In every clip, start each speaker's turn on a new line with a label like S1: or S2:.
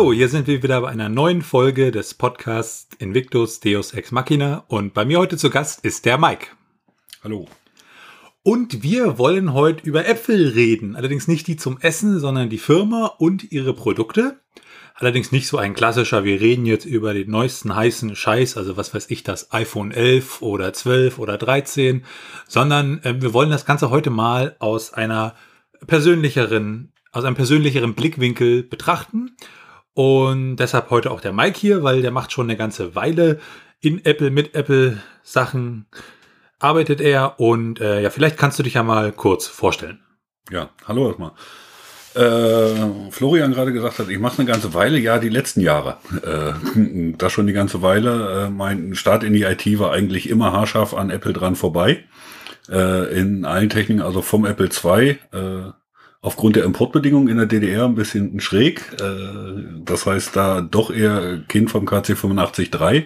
S1: Hallo, hier sind wir wieder bei einer neuen Folge des Podcasts Invictus Deus Ex Machina und bei mir heute zu Gast ist der Mike.
S2: Hallo.
S1: Und wir wollen heute über Äpfel reden. Allerdings nicht die zum Essen, sondern die Firma und ihre Produkte. Allerdings nicht so ein klassischer, wir reden jetzt über den neuesten heißen Scheiß, also was weiß ich, das iPhone 11 oder 12 oder 13, sondern äh, wir wollen das Ganze heute mal aus einer persönlicheren, aus einem persönlicheren Blickwinkel betrachten. Und deshalb heute auch der Mike hier, weil der macht schon eine ganze Weile in Apple mit Apple Sachen arbeitet er und äh, ja, vielleicht kannst du dich ja mal kurz vorstellen.
S2: Ja, hallo erstmal äh, Florian gerade gesagt hat, ich mache eine ganze Weile, ja, die letzten Jahre. Äh, das schon die ganze Weile. Äh, mein Start in die IT war eigentlich immer haarscharf an Apple dran vorbei. Äh, in allen Techniken, also vom Apple II, aufgrund der Importbedingungen in der DDR ein bisschen schräg. Äh, das heißt, da doch eher Kind vom KC 85.3.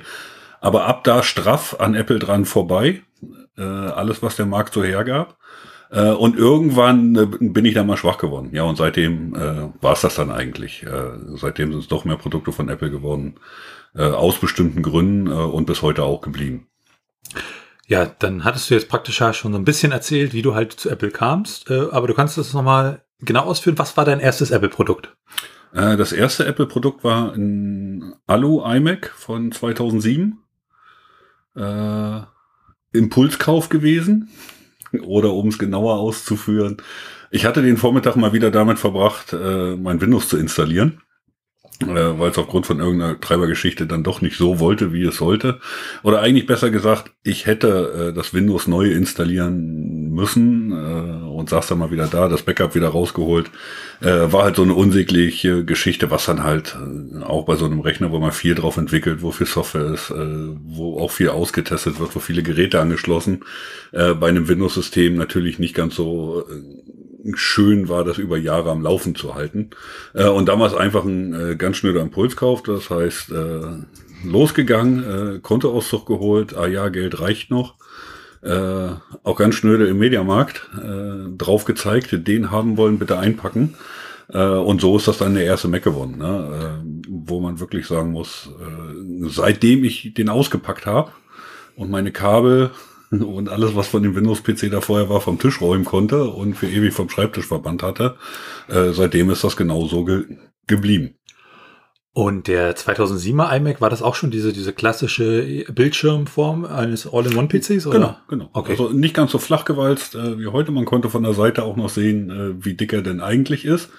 S2: Aber ab da straff an Apple dran vorbei. Äh, alles, was der Markt so hergab. Äh, und irgendwann bin ich da mal schwach geworden. Ja, und seitdem äh, war es das dann eigentlich. Äh, seitdem sind es doch mehr Produkte von Apple geworden, äh, aus bestimmten Gründen und bis heute auch geblieben.
S1: Ja, dann hattest du jetzt praktisch ja schon so ein bisschen erzählt, wie du halt zu Apple kamst, aber du kannst das nochmal genau ausführen. Was war dein erstes Apple-Produkt?
S2: Äh, das erste Apple-Produkt war ein Alu iMac von 2007. Äh, Impulskauf gewesen. Oder um es genauer auszuführen, ich hatte den Vormittag mal wieder damit verbracht, äh, mein Windows zu installieren äh, weil es aufgrund von irgendeiner Treibergeschichte dann doch nicht so wollte, wie es sollte. Oder eigentlich besser gesagt, ich hätte äh, das Windows neu installieren müssen äh, und saß dann mal wieder da, das Backup wieder rausgeholt. Äh, war halt so eine unsägliche Geschichte, was dann halt äh, auch bei so einem Rechner, wo man viel drauf entwickelt, wo viel Software ist, äh, wo auch viel ausgetestet wird, wo viele Geräte angeschlossen, äh, bei einem Windows-System natürlich nicht ganz so äh, schön war, das über Jahre am Laufen zu halten. Äh, und damals einfach ein äh, ganz schnöder Impulskauf, das heißt, äh, losgegangen, äh, Kontoauszug geholt, ah ja, Geld reicht noch. Äh, auch ganz schnöde im Mediamarkt äh, drauf gezeigt, den haben wollen, bitte einpacken. Äh, und so ist das dann der erste Mac geworden, ne? äh, wo man wirklich sagen muss, äh, seitdem ich den ausgepackt habe und meine Kabel und alles, was von dem Windows-PC da vorher war, vom Tisch räumen konnte und für ewig vom Schreibtisch verbannt hatte. Äh, seitdem ist das genauso ge geblieben.
S1: Und der 2007er iMac, war das auch schon diese, diese klassische Bildschirmform eines All-in-One-PCs?
S2: Genau, genau. Okay. Also nicht ganz so flach gewalzt äh, wie heute. Man konnte von der Seite auch noch sehen, äh, wie dick er denn eigentlich ist.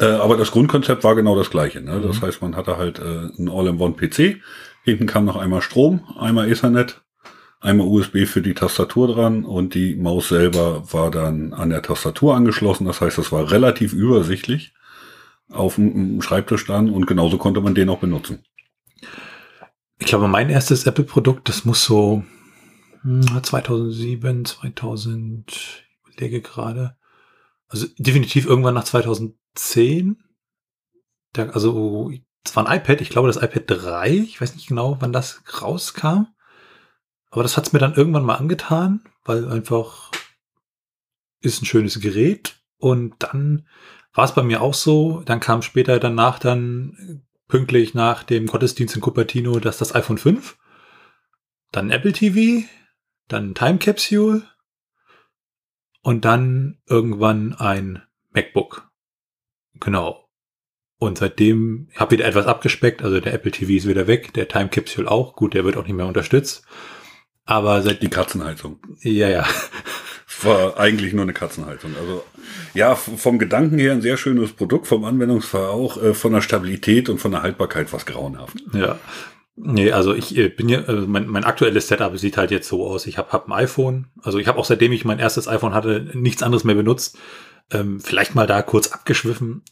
S2: Äh, aber das Grundkonzept war genau das gleiche. Ne? Das mhm. heißt, man hatte halt äh, einen All-in-One-PC. Hinten kam noch einmal Strom, einmal Ethernet einmal USB für die Tastatur dran und die Maus selber war dann an der Tastatur angeschlossen. Das heißt, das war relativ übersichtlich auf dem Schreibtisch dann und genauso konnte man den auch benutzen.
S1: Ich glaube, mein erstes Apple-Produkt, das muss so 2007, hm, 2000, ich überlege gerade, also definitiv irgendwann nach 2010. Da, also, es war ein iPad, ich glaube das iPad 3, ich weiß nicht genau, wann das rauskam. Aber das hat's mir dann irgendwann mal angetan, weil einfach ist ein schönes Gerät. Und dann war es bei mir auch so. Dann kam später danach dann pünktlich nach dem Gottesdienst in Cupertino dass das iPhone 5, dann Apple TV, dann Time Capsule und dann irgendwann ein MacBook. Genau. Und seitdem habe ich wieder etwas abgespeckt. Also der Apple TV ist wieder weg, der Time Capsule auch. Gut, der wird auch nicht mehr unterstützt. Aber seit
S2: die Katzenheizung.
S1: Ja, ja.
S2: War eigentlich nur eine Katzenheizung. Also ja, vom Gedanken her ein sehr schönes Produkt, vom Anwendungsfall auch, äh, von der Stabilität und von der Haltbarkeit was grauenhaft.
S1: Ja. Nee, also ich äh, bin ja, also mein, mein aktuelles Setup sieht halt jetzt so aus. Ich habe hab ein iPhone, also ich habe auch seitdem ich mein erstes iPhone hatte, nichts anderes mehr benutzt. Ähm, vielleicht mal da kurz abgeschwiffen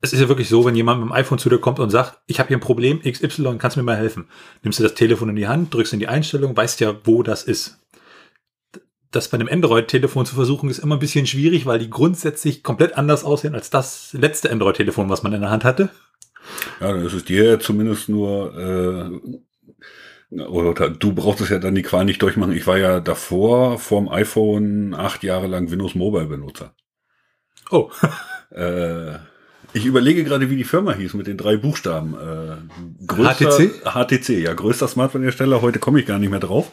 S1: es ist ja wirklich so, wenn jemand mit dem iPhone zu dir kommt und sagt, ich habe hier ein Problem XY, kannst du mir mal helfen? Nimmst du das Telefon in die Hand, drückst in die Einstellung, weißt ja, wo das ist. Das bei einem Android-Telefon zu versuchen, ist immer ein bisschen schwierig, weil die grundsätzlich komplett anders aussehen als das letzte Android-Telefon, was man in der Hand hatte.
S2: Ja, das ist dir ja zumindest nur, äh, oder du brauchst es ja dann die Qual nicht durchmachen. Ich war ja davor, vorm iPhone, acht Jahre lang Windows Mobile Benutzer.
S1: Oh.
S2: äh, Ich überlege gerade, wie die Firma hieß mit den drei Buchstaben.
S1: Äh, größter, HTC?
S2: HTC, ja, größter Smartphone-Hersteller. Heute komme ich gar nicht mehr drauf.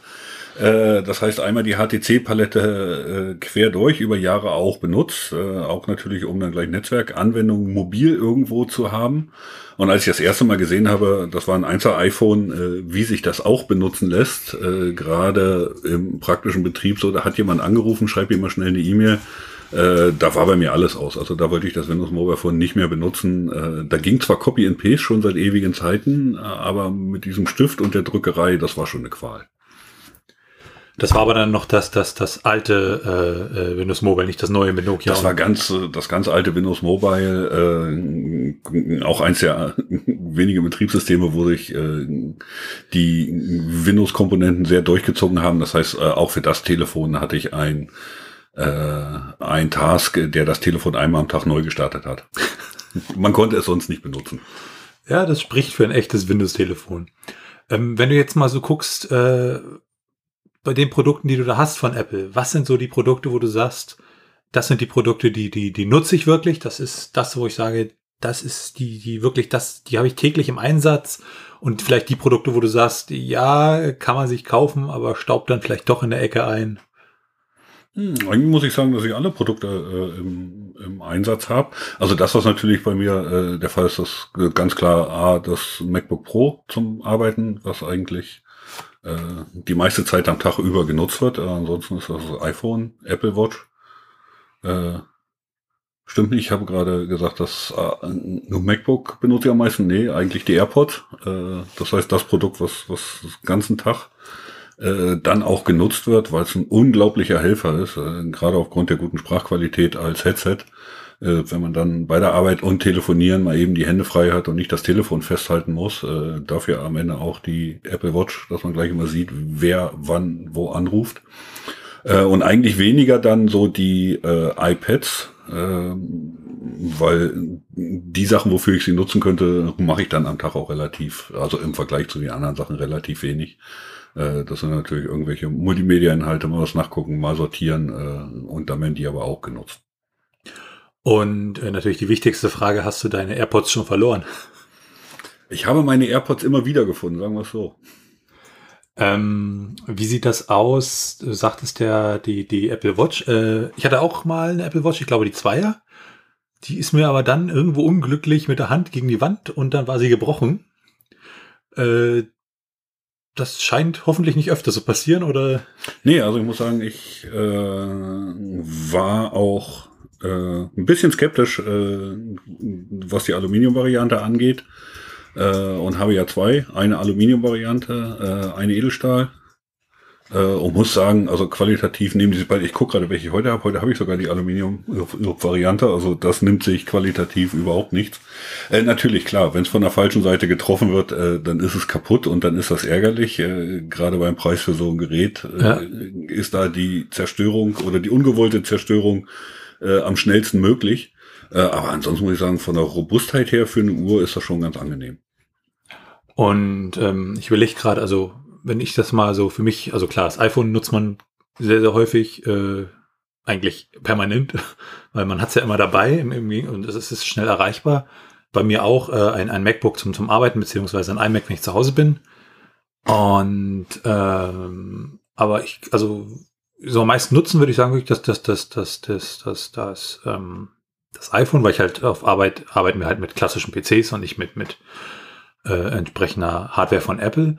S2: Äh, das heißt einmal die HTC-Palette äh, quer durch über Jahre auch benutzt, äh, auch natürlich um dann gleich Netzwerkanwendungen mobil irgendwo zu haben. Und als ich das erste Mal gesehen habe, das war ein 1er iPhone, äh, wie sich das auch benutzen lässt, äh, gerade im praktischen Betrieb, so da hat jemand angerufen, schreib ihm mal schnell eine E-Mail. Äh, da war bei mir alles aus. Also da wollte ich das Windows Mobile Phone nicht mehr benutzen. Äh, da ging zwar Copy and Paste schon seit ewigen Zeiten, aber mit diesem Stift und der Drückerei, das war schon eine Qual.
S1: Das war aber dann noch das, das, das alte äh, äh, Windows Mobile, nicht das neue mit Nokia.
S2: Das war ganz, das ganz alte Windows Mobile, äh, auch eins der wenigen Betriebssysteme, wo sich äh, die Windows-Komponenten sehr durchgezogen haben. Das heißt, äh, auch für das Telefon hatte ich ein äh, ein Task, der das Telefon einmal am Tag neu gestartet hat. Man konnte es sonst nicht benutzen.
S1: Ja, das spricht für ein echtes Windows-Telefon. Ähm, wenn du jetzt mal so guckst, äh, bei den Produkten, die du da hast von Apple, was sind so die Produkte, wo du sagst, das sind die Produkte, die, die, die nutze ich wirklich. Das ist das, wo ich sage, das ist die, die wirklich, das, die habe ich täglich im Einsatz. Und vielleicht die Produkte, wo du sagst, ja, kann man sich kaufen, aber staubt dann vielleicht doch in der Ecke ein.
S2: Hm, eigentlich muss ich sagen, dass ich alle Produkte äh, im, im Einsatz habe. Also das, was natürlich bei mir äh, der Fall ist, das ganz klar A, das MacBook Pro zum Arbeiten, was eigentlich äh, die meiste Zeit am Tag über genutzt wird. Äh, ansonsten ist das, iPhone, Apple Watch. Äh, stimmt nicht, ich habe gerade gesagt, dass äh, nur MacBook benutze ich am meisten. Nee, eigentlich die AirPods. Äh, das heißt, das Produkt, was, was den ganzen Tag äh, dann auch genutzt wird, weil es ein unglaublicher Helfer ist, äh, gerade aufgrund der guten Sprachqualität als Headset äh, wenn man dann bei der Arbeit und Telefonieren mal eben die Hände frei hat und nicht das Telefon festhalten muss. Äh, dafür am Ende auch die Apple Watch, dass man gleich immer sieht, wer wann wo anruft. Äh, und eigentlich weniger dann so die äh, iPads, äh, weil die Sachen, wofür ich sie nutzen könnte, mache ich dann am Tag auch relativ, also im Vergleich zu den anderen Sachen relativ wenig. Äh, das sind natürlich irgendwelche Multimedia-Inhalte, mal was nachgucken, mal sortieren äh, und dann werden die aber auch genutzt.
S1: Und äh, natürlich die wichtigste Frage, hast du deine AirPods schon verloren?
S2: Ich habe meine AirPods immer wieder gefunden, sagen wir es so.
S1: Ähm, wie sieht das aus? Du sagtest ja, die, die Apple Watch. Äh, ich hatte auch mal eine Apple Watch, ich glaube die Zweier. Die ist mir aber dann irgendwo unglücklich mit der Hand gegen die Wand und dann war sie gebrochen. Äh, das scheint hoffentlich nicht öfter zu passieren, oder?
S2: Nee, also ich muss sagen, ich äh, war auch äh, ein bisschen skeptisch, äh, was die Aluminium-Variante angeht. Äh, und habe ja zwei. Eine Aluminium-Variante, äh, eine Edelstahl. Äh, und muss sagen, also qualitativ nehmen diese beiden, ich gucke gerade, welche ich heute habe. Heute habe ich sogar die Aluminium-Variante. Also das nimmt sich qualitativ überhaupt nichts. Äh, natürlich, klar, wenn es von der falschen Seite getroffen wird, äh, dann ist es kaputt und dann ist das ärgerlich. Äh, gerade beim Preis für so ein Gerät äh, ja. ist da die Zerstörung oder die ungewollte Zerstörung äh, am schnellsten möglich. Äh, aber ansonsten muss ich sagen, von der Robustheit her für eine Uhr ist das schon ganz angenehm.
S1: Und ähm, ich überlege gerade, also wenn ich das mal so für mich, also klar, das iPhone nutzt man sehr, sehr häufig, äh, eigentlich permanent, weil man hat es ja immer dabei im, im, und es ist schnell erreichbar. Bei mir auch äh, ein, ein MacBook zum, zum Arbeiten, beziehungsweise ein iMac, wenn ich zu Hause bin. Und ähm, aber ich, also so am meisten nutzen würde ich sagen, wirklich das, das, das, das, das, das, das, ähm, das iPhone, weil ich halt auf Arbeit arbeiten wir halt mit klassischen PCs und nicht mit, mit äh, entsprechender Hardware von Apple.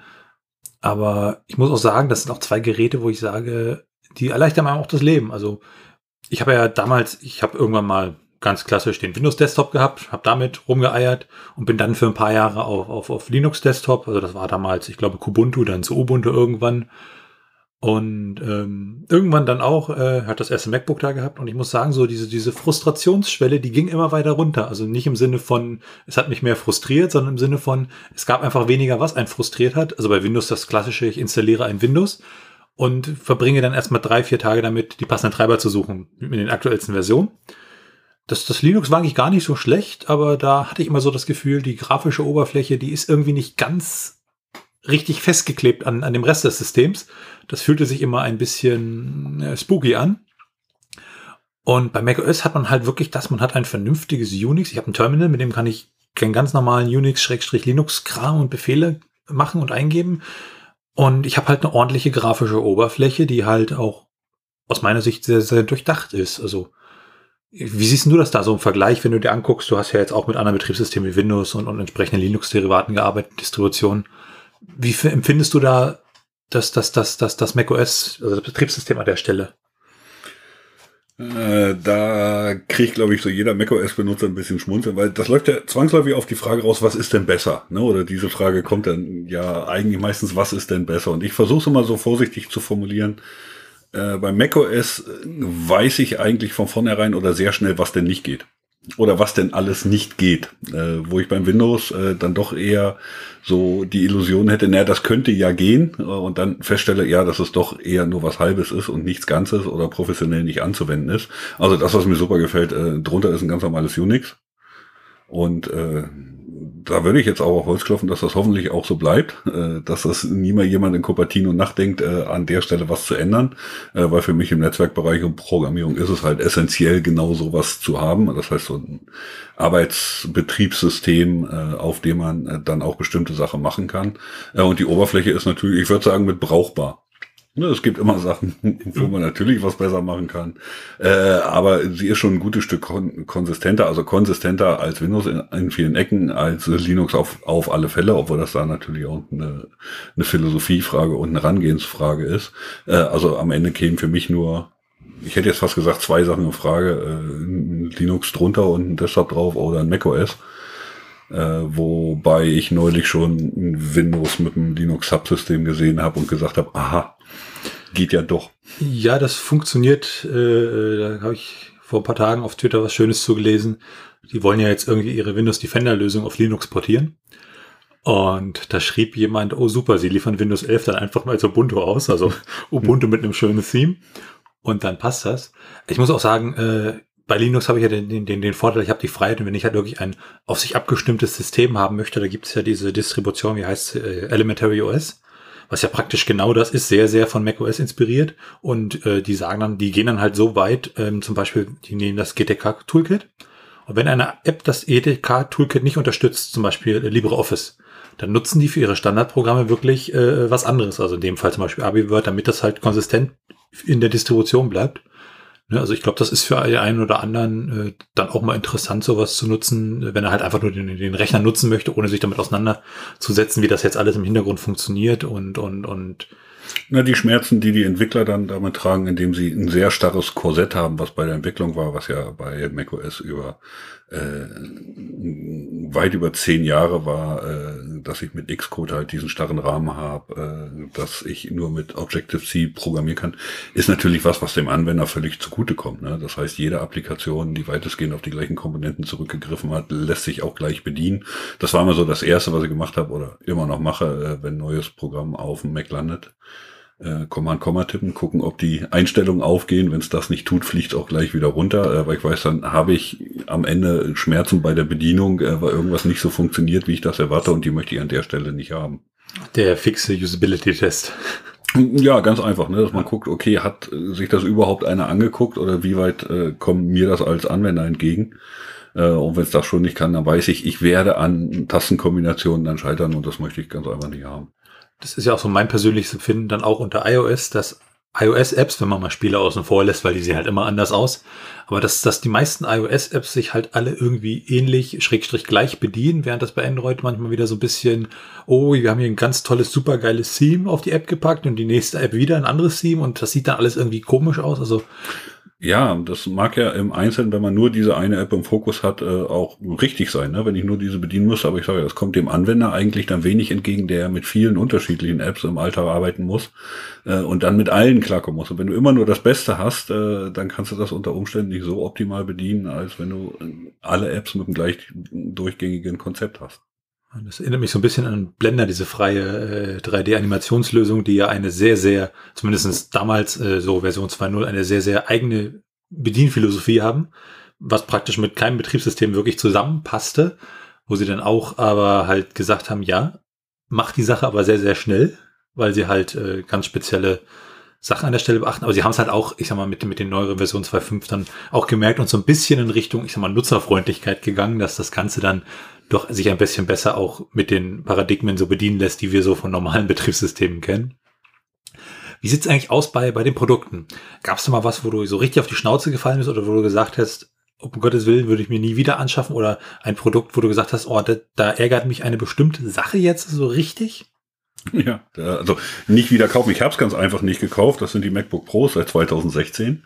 S1: Aber ich muss auch sagen, das sind auch zwei Geräte, wo ich sage, die erleichtern mir auch das Leben. Also ich habe ja damals, ich habe irgendwann mal ganz klassisch den Windows Desktop gehabt, habe damit rumgeeiert und bin dann für ein paar Jahre auf, auf, auf Linux Desktop, also das war damals, ich glaube, Kubuntu, dann zu Ubuntu irgendwann und ähm, irgendwann dann auch äh, hat das erste MacBook da gehabt und ich muss sagen, so diese, diese Frustrationsschwelle, die ging immer weiter runter. Also nicht im Sinne von, es hat mich mehr frustriert, sondern im Sinne von, es gab einfach weniger, was einen frustriert hat. Also bei Windows das klassische, ich installiere ein Windows und verbringe dann erstmal drei, vier Tage damit, die passenden Treiber zu suchen mit den aktuellsten Versionen. Das, das Linux war eigentlich gar nicht so schlecht, aber da hatte ich immer so das Gefühl, die grafische Oberfläche, die ist irgendwie nicht ganz richtig festgeklebt an, an dem Rest des Systems. Das fühlte sich immer ein bisschen äh, spooky an. Und bei macOS hat man halt wirklich das, man hat ein vernünftiges Unix. Ich habe ein Terminal, mit dem kann ich keinen ganz normalen Unix-Linux-Kram und Befehle machen und eingeben. Und ich habe halt eine ordentliche grafische Oberfläche, die halt auch aus meiner Sicht sehr, sehr durchdacht ist. Also, wie siehst du das da so im Vergleich, wenn du dir anguckst, du hast ja jetzt auch mit anderen Betriebssystemen wie Windows und, und entsprechenden Linux-Derivaten gearbeitet, Distributionen. Wie empfindest du da das, das, das, das, das macOS, also das Betriebssystem an der Stelle?
S2: Äh, da kriegt, glaube ich, so jeder macOS-Benutzer ein bisschen schmunzeln, weil das läuft ja zwangsläufig auf die Frage raus, was ist denn besser? Ne? Oder diese Frage kommt dann ja eigentlich meistens, was ist denn besser? Und ich versuche es immer so vorsichtig zu formulieren. Äh, bei macOS weiß ich eigentlich von vornherein oder sehr schnell, was denn nicht geht oder was denn alles nicht geht. Äh, wo ich beim Windows äh, dann doch eher so die Illusion hätte, naja, das könnte ja gehen äh, und dann feststelle, ja, dass es doch eher nur was Halbes ist und nichts Ganzes oder professionell nicht anzuwenden ist. Also das, was mir super gefällt, äh, drunter ist ein ganz normales Unix. Und äh, da würde ich jetzt auch auf Holz klopfen, dass das hoffentlich auch so bleibt, äh, dass das niemals jemand in Cupertino nachdenkt, äh, an der Stelle was zu ändern, äh, weil für mich im Netzwerkbereich und Programmierung ist es halt essentiell, genau sowas zu haben. Das heißt, so ein Arbeitsbetriebssystem, äh, auf dem man äh, dann auch bestimmte Sachen machen kann. Äh, und die Oberfläche ist natürlich, ich würde sagen, mit brauchbar. Ne, es gibt immer Sachen, wo man natürlich was besser machen kann. Äh, aber sie ist schon ein gutes Stück kon konsistenter, also konsistenter als Windows in, vielen Ecken, als Linux auf, auf alle Fälle, obwohl das da natürlich auch eine, eine Philosophiefrage und eine Rangehensfrage ist. Äh, also am Ende kämen für mich nur, ich hätte jetzt fast gesagt, zwei Sachen in Frage. Äh, Linux drunter und ein Desktop drauf oder ein macOS. Äh, wobei ich neulich schon Windows mit einem Linux-Subsystem gesehen habe und gesagt habe, aha, geht ja doch.
S1: Ja, das funktioniert. Äh, da habe ich vor ein paar Tagen auf Twitter was Schönes zugelesen. Die wollen ja jetzt irgendwie ihre Windows Defender Lösung auf Linux portieren. Und da schrieb jemand, oh super, sie liefern Windows 11 dann einfach mal als Ubuntu aus, also Ubuntu mit einem schönen Theme. Und dann passt das. Ich muss auch sagen, äh, bei Linux habe ich ja den, den, den Vorteil, ich habe die Freiheit und wenn ich halt wirklich ein auf sich abgestimmtes System haben möchte, da gibt es ja diese Distribution, wie heißt äh, Elementary OS was ja praktisch genau das ist, sehr, sehr von macOS inspiriert. Und äh, die sagen dann, die gehen dann halt so weit, ähm, zum Beispiel, die nehmen das GTK-Toolkit. Und wenn eine App das GTK-Toolkit nicht unterstützt, zum Beispiel LibreOffice, dann nutzen die für ihre Standardprogramme wirklich äh, was anderes. Also in dem Fall zum Beispiel AbiWord, damit das halt konsistent in der Distribution bleibt. Ne, also ich glaube, das ist für einen oder anderen äh, dann auch mal interessant, sowas zu nutzen, wenn er halt einfach nur den, den Rechner nutzen möchte, ohne sich damit auseinanderzusetzen, wie das jetzt alles im Hintergrund funktioniert und, und, und
S2: na, die Schmerzen, die die Entwickler dann damit tragen, indem sie ein sehr starres Korsett haben, was bei der Entwicklung war, was ja bei macOS über äh, weit über zehn Jahre war, äh, dass ich mit Xcode halt diesen starren Rahmen habe, äh, dass ich nur mit Objective-C programmieren kann, ist natürlich was, was dem Anwender völlig zugutekommt. Ne? Das heißt, jede Applikation, die weitestgehend auf die gleichen Komponenten zurückgegriffen hat, lässt sich auch gleich bedienen. Das war immer so das Erste, was ich gemacht habe oder immer noch mache, äh, wenn ein neues Programm auf dem Mac landet äh, Command Komma tippen, gucken, ob die Einstellungen aufgehen. Wenn es das nicht tut, fliegt auch gleich wieder runter. Äh, weil ich weiß, dann habe ich am Ende Schmerzen bei der Bedienung, äh, weil irgendwas nicht so funktioniert, wie ich das erwarte und die möchte ich an der Stelle nicht haben.
S1: Der fixe Usability-Test.
S2: Ja, ganz einfach, ne? dass man guckt, okay, hat sich das überhaupt einer angeguckt oder wie weit äh, kommt mir das als Anwender entgegen? Äh, und wenn es das schon nicht kann, dann weiß ich, ich werde an Tastenkombinationen dann scheitern und das möchte ich ganz einfach nicht haben
S1: das ist ja auch so mein persönliches Empfinden, dann auch unter iOS, dass iOS-Apps, wenn man mal Spiele außen vor lässt, weil die sehen halt immer anders aus, aber dass, dass die meisten iOS-Apps sich halt alle irgendwie ähnlich, schrägstrich gleich bedienen, während das bei Android manchmal wieder so ein bisschen, oh, wir haben hier ein ganz tolles, supergeiles Theme auf die App gepackt und die nächste App wieder ein anderes Theme und das sieht dann alles irgendwie komisch aus. Also
S2: ja, das mag ja im Einzelnen, wenn man nur diese eine App im Fokus hat, äh, auch richtig sein, ne? wenn ich nur diese bedienen muss. Aber ich sage, das kommt dem Anwender eigentlich dann wenig entgegen, der mit vielen unterschiedlichen Apps im Alltag arbeiten muss äh, und dann mit allen klarkommen muss. Und wenn du immer nur das Beste hast, äh, dann kannst du das unter Umständen nicht so optimal bedienen, als wenn du alle Apps mit dem gleich durchgängigen Konzept hast.
S1: Das erinnert mich so ein bisschen an Blender, diese freie äh, 3D-Animationslösung, die ja eine sehr, sehr, zumindest damals äh, so Version 2.0, eine sehr, sehr eigene Bedienphilosophie haben, was praktisch mit keinem Betriebssystem wirklich zusammenpasste, wo sie dann auch aber halt gesagt haben, ja, macht die Sache aber sehr, sehr schnell, weil sie halt äh, ganz spezielle Sachen an der Stelle beachten, aber sie haben es halt auch, ich sag mal, mit, mit den neueren Versionen 2.5 dann auch gemerkt und so ein bisschen in Richtung, ich sag mal, Nutzerfreundlichkeit gegangen, dass das Ganze dann doch sich ein bisschen besser auch mit den Paradigmen so bedienen lässt, die wir so von normalen Betriebssystemen kennen. Wie sieht's eigentlich aus bei, bei den Produkten? Gab es da mal was, wo du so richtig auf die Schnauze gefallen bist oder wo du gesagt hast, um Gottes Willen würde ich mir nie wieder anschaffen oder ein Produkt, wo du gesagt hast, oh, da, da ärgert mich eine bestimmte Sache jetzt so richtig?
S2: Ja, also nicht wieder kaufen. Ich habe es ganz einfach nicht gekauft. Das sind die MacBook Pros seit 2016.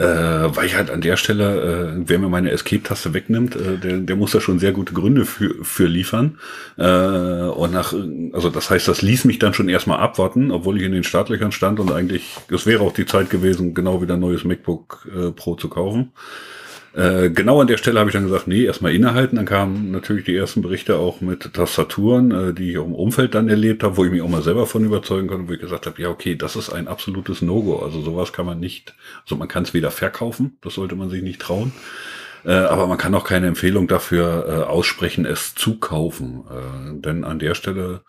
S2: Äh, weil ich halt an der Stelle, äh, wer mir meine Escape-Taste wegnimmt, äh, der, der muss da schon sehr gute Gründe für, für liefern. Äh, und nach, also das heißt, das ließ mich dann schon erstmal abwarten, obwohl ich in den Startlöchern stand und eigentlich, es wäre auch die Zeit gewesen, genau wieder ein neues MacBook äh, Pro zu kaufen. Äh, genau an der Stelle habe ich dann gesagt, nee, erstmal innehalten. Dann kamen natürlich die ersten Berichte auch mit Tastaturen, äh, die ich auch im Umfeld dann erlebt habe, wo ich mich auch mal selber von überzeugen konnte, wo ich gesagt habe, ja, okay, das ist ein absolutes No-Go. Also sowas kann man nicht, also man kann es weder verkaufen, das sollte man sich nicht trauen. Äh, aber man kann auch keine Empfehlung dafür äh, aussprechen, es zu kaufen. Äh, denn an der Stelle,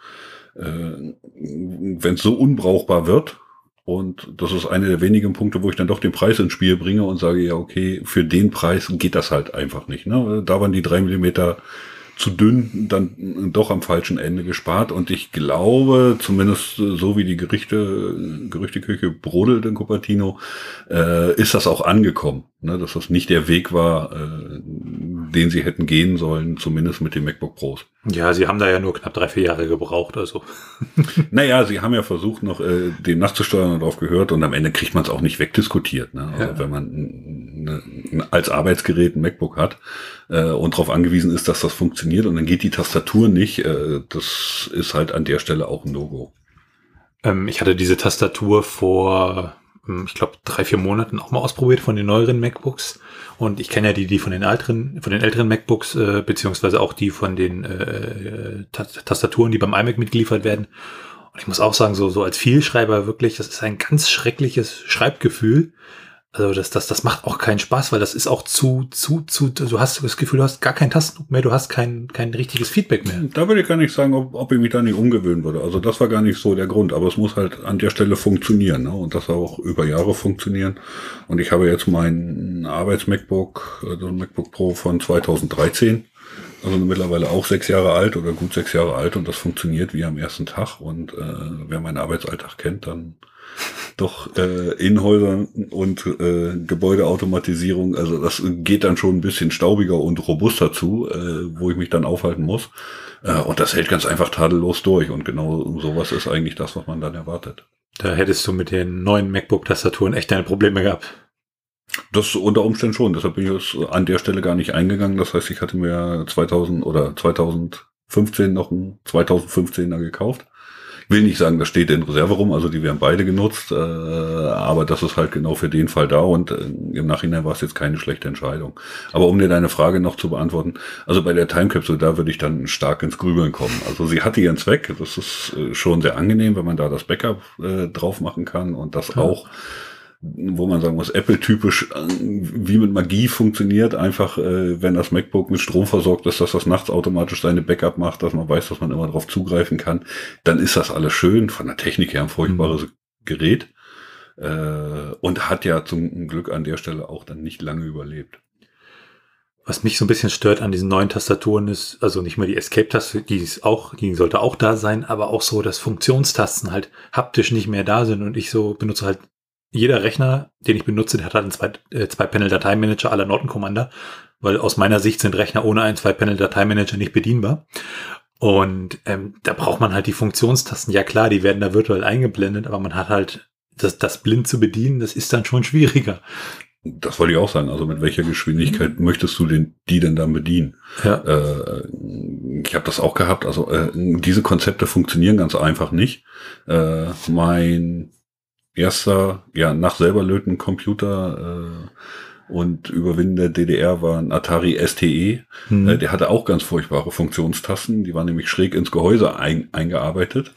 S2: äh, wenn es so unbrauchbar wird, und das ist einer der wenigen Punkte, wo ich dann doch den Preis ins Spiel bringe und sage, ja, okay, für den Preis geht das halt einfach nicht. Ne? Da waren die drei Millimeter zu dünn, dann doch am falschen Ende gespart. Und ich glaube, zumindest so wie die Gerichte, Gerüchteküche brodelt in Cupertino, äh, ist das auch angekommen. Ne? Dass das nicht der Weg war, äh, den sie hätten gehen sollen, zumindest mit den MacBook Pros.
S1: Ja, sie haben da ja nur knapp drei, vier Jahre gebraucht, also.
S2: naja, sie haben ja versucht, noch äh, dem nachzusteuern und darauf gehört und am Ende kriegt man es auch nicht wegdiskutiert. Ne? Also ja. wenn man ne, als Arbeitsgerät ein MacBook hat äh, und darauf angewiesen ist, dass das funktioniert und dann geht die Tastatur nicht, äh, das ist halt an der Stelle auch ein Logo.
S1: Ähm, ich hatte diese Tastatur vor ich glaube, drei, vier Monaten auch mal ausprobiert von den neueren MacBooks. Und ich kenne ja die, die von den älteren, von den älteren MacBooks, äh, beziehungsweise auch die von den äh, Tastaturen, die beim iMac mitgeliefert werden. Und ich muss auch sagen, so, so als Vielschreiber wirklich, das ist ein ganz schreckliches Schreibgefühl. Also das, das, das macht auch keinen Spaß, weil das ist auch zu, zu, zu, du hast das Gefühl, du hast gar keinen Tastendruck mehr, du hast kein, kein richtiges Feedback mehr.
S2: Da würde ich gar nicht sagen, ob, ob ich mich da nicht umgewöhnen würde. Also das war gar nicht so der Grund, aber es muss halt an der Stelle funktionieren ne? und das auch über Jahre funktionieren. Und ich habe jetzt mein Arbeits-MacBook, also MacBook Pro von 2013, also mittlerweile auch sechs Jahre alt oder gut sechs Jahre alt und das funktioniert wie am ersten Tag. Und äh, wer meinen Arbeitsalltag kennt, dann doch äh, in Häusern und äh, Gebäudeautomatisierung, also das geht dann schon ein bisschen staubiger und robuster zu, äh, wo ich mich dann aufhalten muss. Äh, und das hält ganz einfach tadellos durch. Und genau sowas ist eigentlich das, was man dann erwartet.
S1: Da hättest du mit den neuen MacBook-Tastaturen echt deine Probleme gehabt.
S2: Das unter Umständen schon. Deshalb bin ich an der Stelle gar nicht eingegangen. Das heißt, ich hatte mir 2000 oder 2015 noch ein 2015er gekauft will nicht sagen, das steht in Reserve rum, also die werden beide genutzt, äh, aber das ist halt genau für den Fall da und äh, im Nachhinein war es jetzt keine schlechte Entscheidung. Aber um dir deine Frage noch zu beantworten, also bei der Time Capsule, da würde ich dann stark ins Grübeln kommen. Also sie hatte ihren Zweck, das ist äh, schon sehr angenehm, wenn man da das Backup äh, drauf machen kann und das ja. auch wo man sagen muss, Apple-typisch äh, wie mit Magie funktioniert, einfach äh, wenn das MacBook mit Strom versorgt ist, dass das nachts automatisch seine Backup macht, dass man weiß, dass man immer darauf zugreifen kann, dann ist das alles schön, von der Technik her ein furchtbares mhm. Gerät äh, und hat ja zum Glück an der Stelle auch dann nicht lange überlebt.
S1: Was mich so ein bisschen stört an diesen neuen Tastaturen ist, also nicht mal die Escape-Taste, die ist auch, die sollte auch da sein, aber auch so, dass Funktionstasten halt haptisch nicht mehr da sind und ich so benutze halt jeder Rechner, den ich benutze, der hat halt einen zwei, äh, zwei Panel Dateimanager aller Norton Commander, weil aus meiner Sicht sind Rechner ohne einen zwei Panel Dateimanager nicht bedienbar. Und ähm, da braucht man halt die Funktionstasten. Ja klar, die werden da virtuell eingeblendet, aber man hat halt das, das blind zu bedienen, das ist dann schon schwieriger.
S2: Das wollte ich auch sagen. Also mit welcher Geschwindigkeit mhm. möchtest du den, die denn dann bedienen? Ja. Äh, ich habe das auch gehabt. Also äh, diese Konzepte funktionieren ganz einfach nicht. Äh, mein erster, ja, nach selber löten Computer äh, und Überwinden der DDR war ein Atari STE. Hm. Äh, der hatte auch ganz furchtbare Funktionstasten. Die waren nämlich schräg ins Gehäuse ein, eingearbeitet.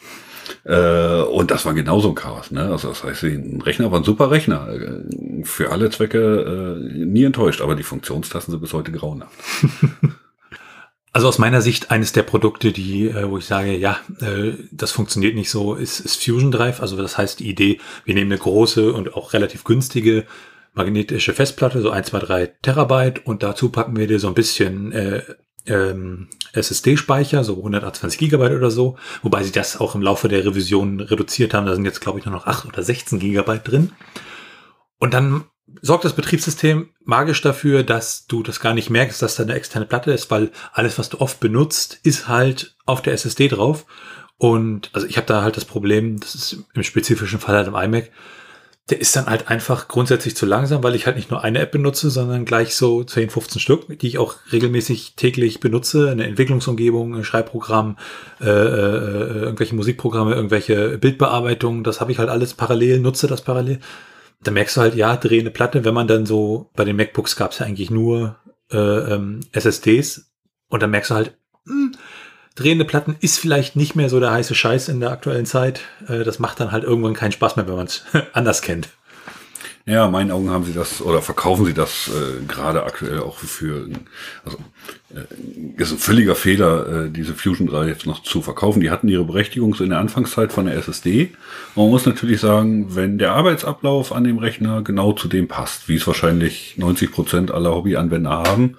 S2: Äh, und das war genauso ein Chaos. Ne? Also das heißt, ein Rechner war ein super Rechner. Äh, für alle Zwecke äh, nie enttäuscht, aber die Funktionstasten sind bis heute grauenhaft.
S1: Also aus meiner Sicht eines der Produkte, die, äh, wo ich sage, ja, äh, das funktioniert nicht so, ist, ist Fusion Drive. Also das heißt die Idee, wir nehmen eine große und auch relativ günstige magnetische Festplatte, so ein, zwei, drei Terabyte und dazu packen wir dir so ein bisschen äh, ähm, SSD-Speicher, so 128 Gigabyte oder so, wobei sie das auch im Laufe der Revision reduziert haben. Da sind jetzt, glaube ich, nur noch 8 oder 16 Gigabyte drin. Und dann sorgt das Betriebssystem magisch dafür, dass du das gar nicht merkst, dass da eine externe Platte ist, weil alles, was du oft benutzt, ist halt auf der SSD drauf. Und also ich habe da halt das Problem, das ist im spezifischen Fall halt im iMac, der ist dann halt einfach grundsätzlich zu langsam, weil ich halt nicht nur eine App benutze, sondern gleich so 10, 15 Stück, die ich auch regelmäßig täglich benutze. Eine Entwicklungsumgebung, ein Schreibprogramm, äh, äh, irgendwelche Musikprogramme, irgendwelche Bildbearbeitungen. Das habe ich halt alles parallel, nutze das parallel da merkst du halt, ja, drehende Platte, wenn man dann so, bei den MacBooks gab es ja eigentlich nur äh, ähm, SSDs und dann merkst du halt, mh, hm, drehende Platten ist vielleicht nicht mehr so der heiße Scheiß in der aktuellen Zeit. Äh, das macht dann halt irgendwann keinen Spaß mehr, wenn man es anders kennt.
S2: Ja, in meinen Augen haben sie das oder verkaufen sie das äh, gerade aktuell auch für, also äh, ist ein völliger Fehler, äh, diese Fusion 3 jetzt noch zu verkaufen. Die hatten ihre Berechtigung so in der Anfangszeit von der SSD. man muss natürlich sagen, wenn der Arbeitsablauf an dem Rechner genau zu dem passt, wie es wahrscheinlich 90 Prozent aller Hobbyanwender haben,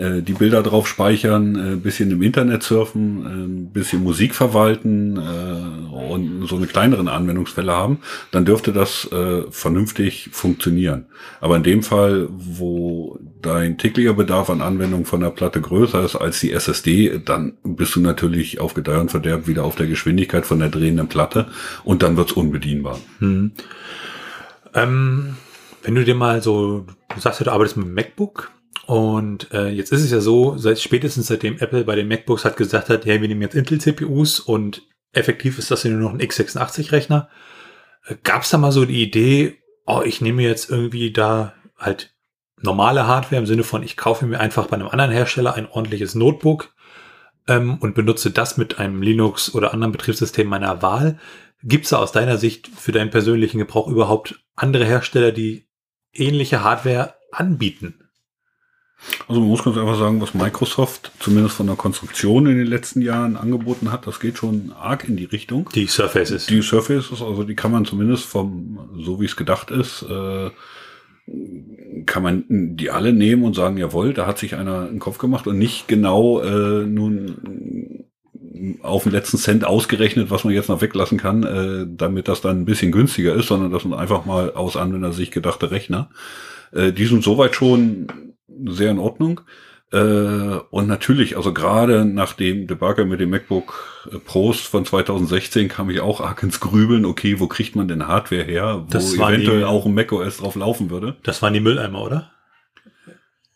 S2: äh, die Bilder drauf speichern, äh, bisschen im Internet surfen, äh, bisschen Musik verwalten äh, und so eine kleineren Anwendungsfälle haben, dann dürfte das äh, vernünftig funktionieren. Aber in dem Fall, wo dein täglicher Bedarf an Anwendung von der Platte größer ist als die SSD, dann bist du natürlich auf Gedeih und Verderb wieder auf der Geschwindigkeit von der drehenden Platte und dann wird's unbedienbar. Hm.
S1: Ähm, wenn du dir mal so, du sagst du arbeitest mit dem MacBook, und äh, jetzt ist es ja so, seit spätestens seitdem Apple bei den MacBooks hat gesagt hat, hey, wir nehmen jetzt Intel-CPUs und effektiv ist das ja nur noch ein x86-Rechner. Äh, Gab es da mal so die Idee, oh, ich nehme jetzt irgendwie da halt normale Hardware im Sinne von, ich kaufe mir einfach bei einem anderen Hersteller ein ordentliches Notebook ähm, und benutze das mit einem Linux oder anderen Betriebssystem meiner Wahl. Gibt es da aus deiner Sicht für deinen persönlichen Gebrauch überhaupt andere Hersteller, die ähnliche Hardware anbieten?
S2: Also man muss ganz einfach sagen, was Microsoft zumindest von der Konstruktion in den letzten Jahren angeboten hat, das geht schon arg in die Richtung.
S1: Die Surfaces.
S2: Die Surfaces, also die kann man zumindest vom, so wie es gedacht ist, äh, kann man die alle nehmen und sagen, jawohl, da hat sich einer einen Kopf gemacht und nicht genau äh, nun auf den letzten Cent ausgerechnet, was man jetzt noch weglassen kann, äh, damit das dann ein bisschen günstiger ist, sondern das sind einfach mal aus Anwendersicht gedachte Rechner. Äh, die sind soweit schon sehr in Ordnung. Äh, und natürlich, also gerade nach dem Debakel mit dem MacBook Pros von 2016 kam ich auch arg ins Grübeln, okay, wo kriegt man denn Hardware her, wo
S1: das
S2: eventuell die, auch ein macOS drauf laufen würde.
S1: Das waren die Mülleimer, oder?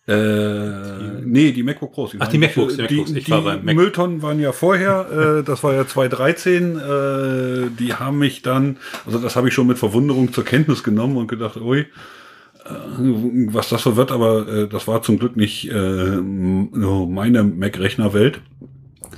S2: Äh, nee, die MacBook Pros.
S1: Ach, die MacBooks. Die, MacBooks.
S2: Die Mac Mülltonnen waren ja vorher, äh, das war ja 2013. Äh, die haben mich dann, also das habe ich schon mit Verwunderung zur Kenntnis genommen und gedacht, ui, äh, was das so wird, aber äh, das war zum Glück nicht äh, meine Mac-Rechnerwelt.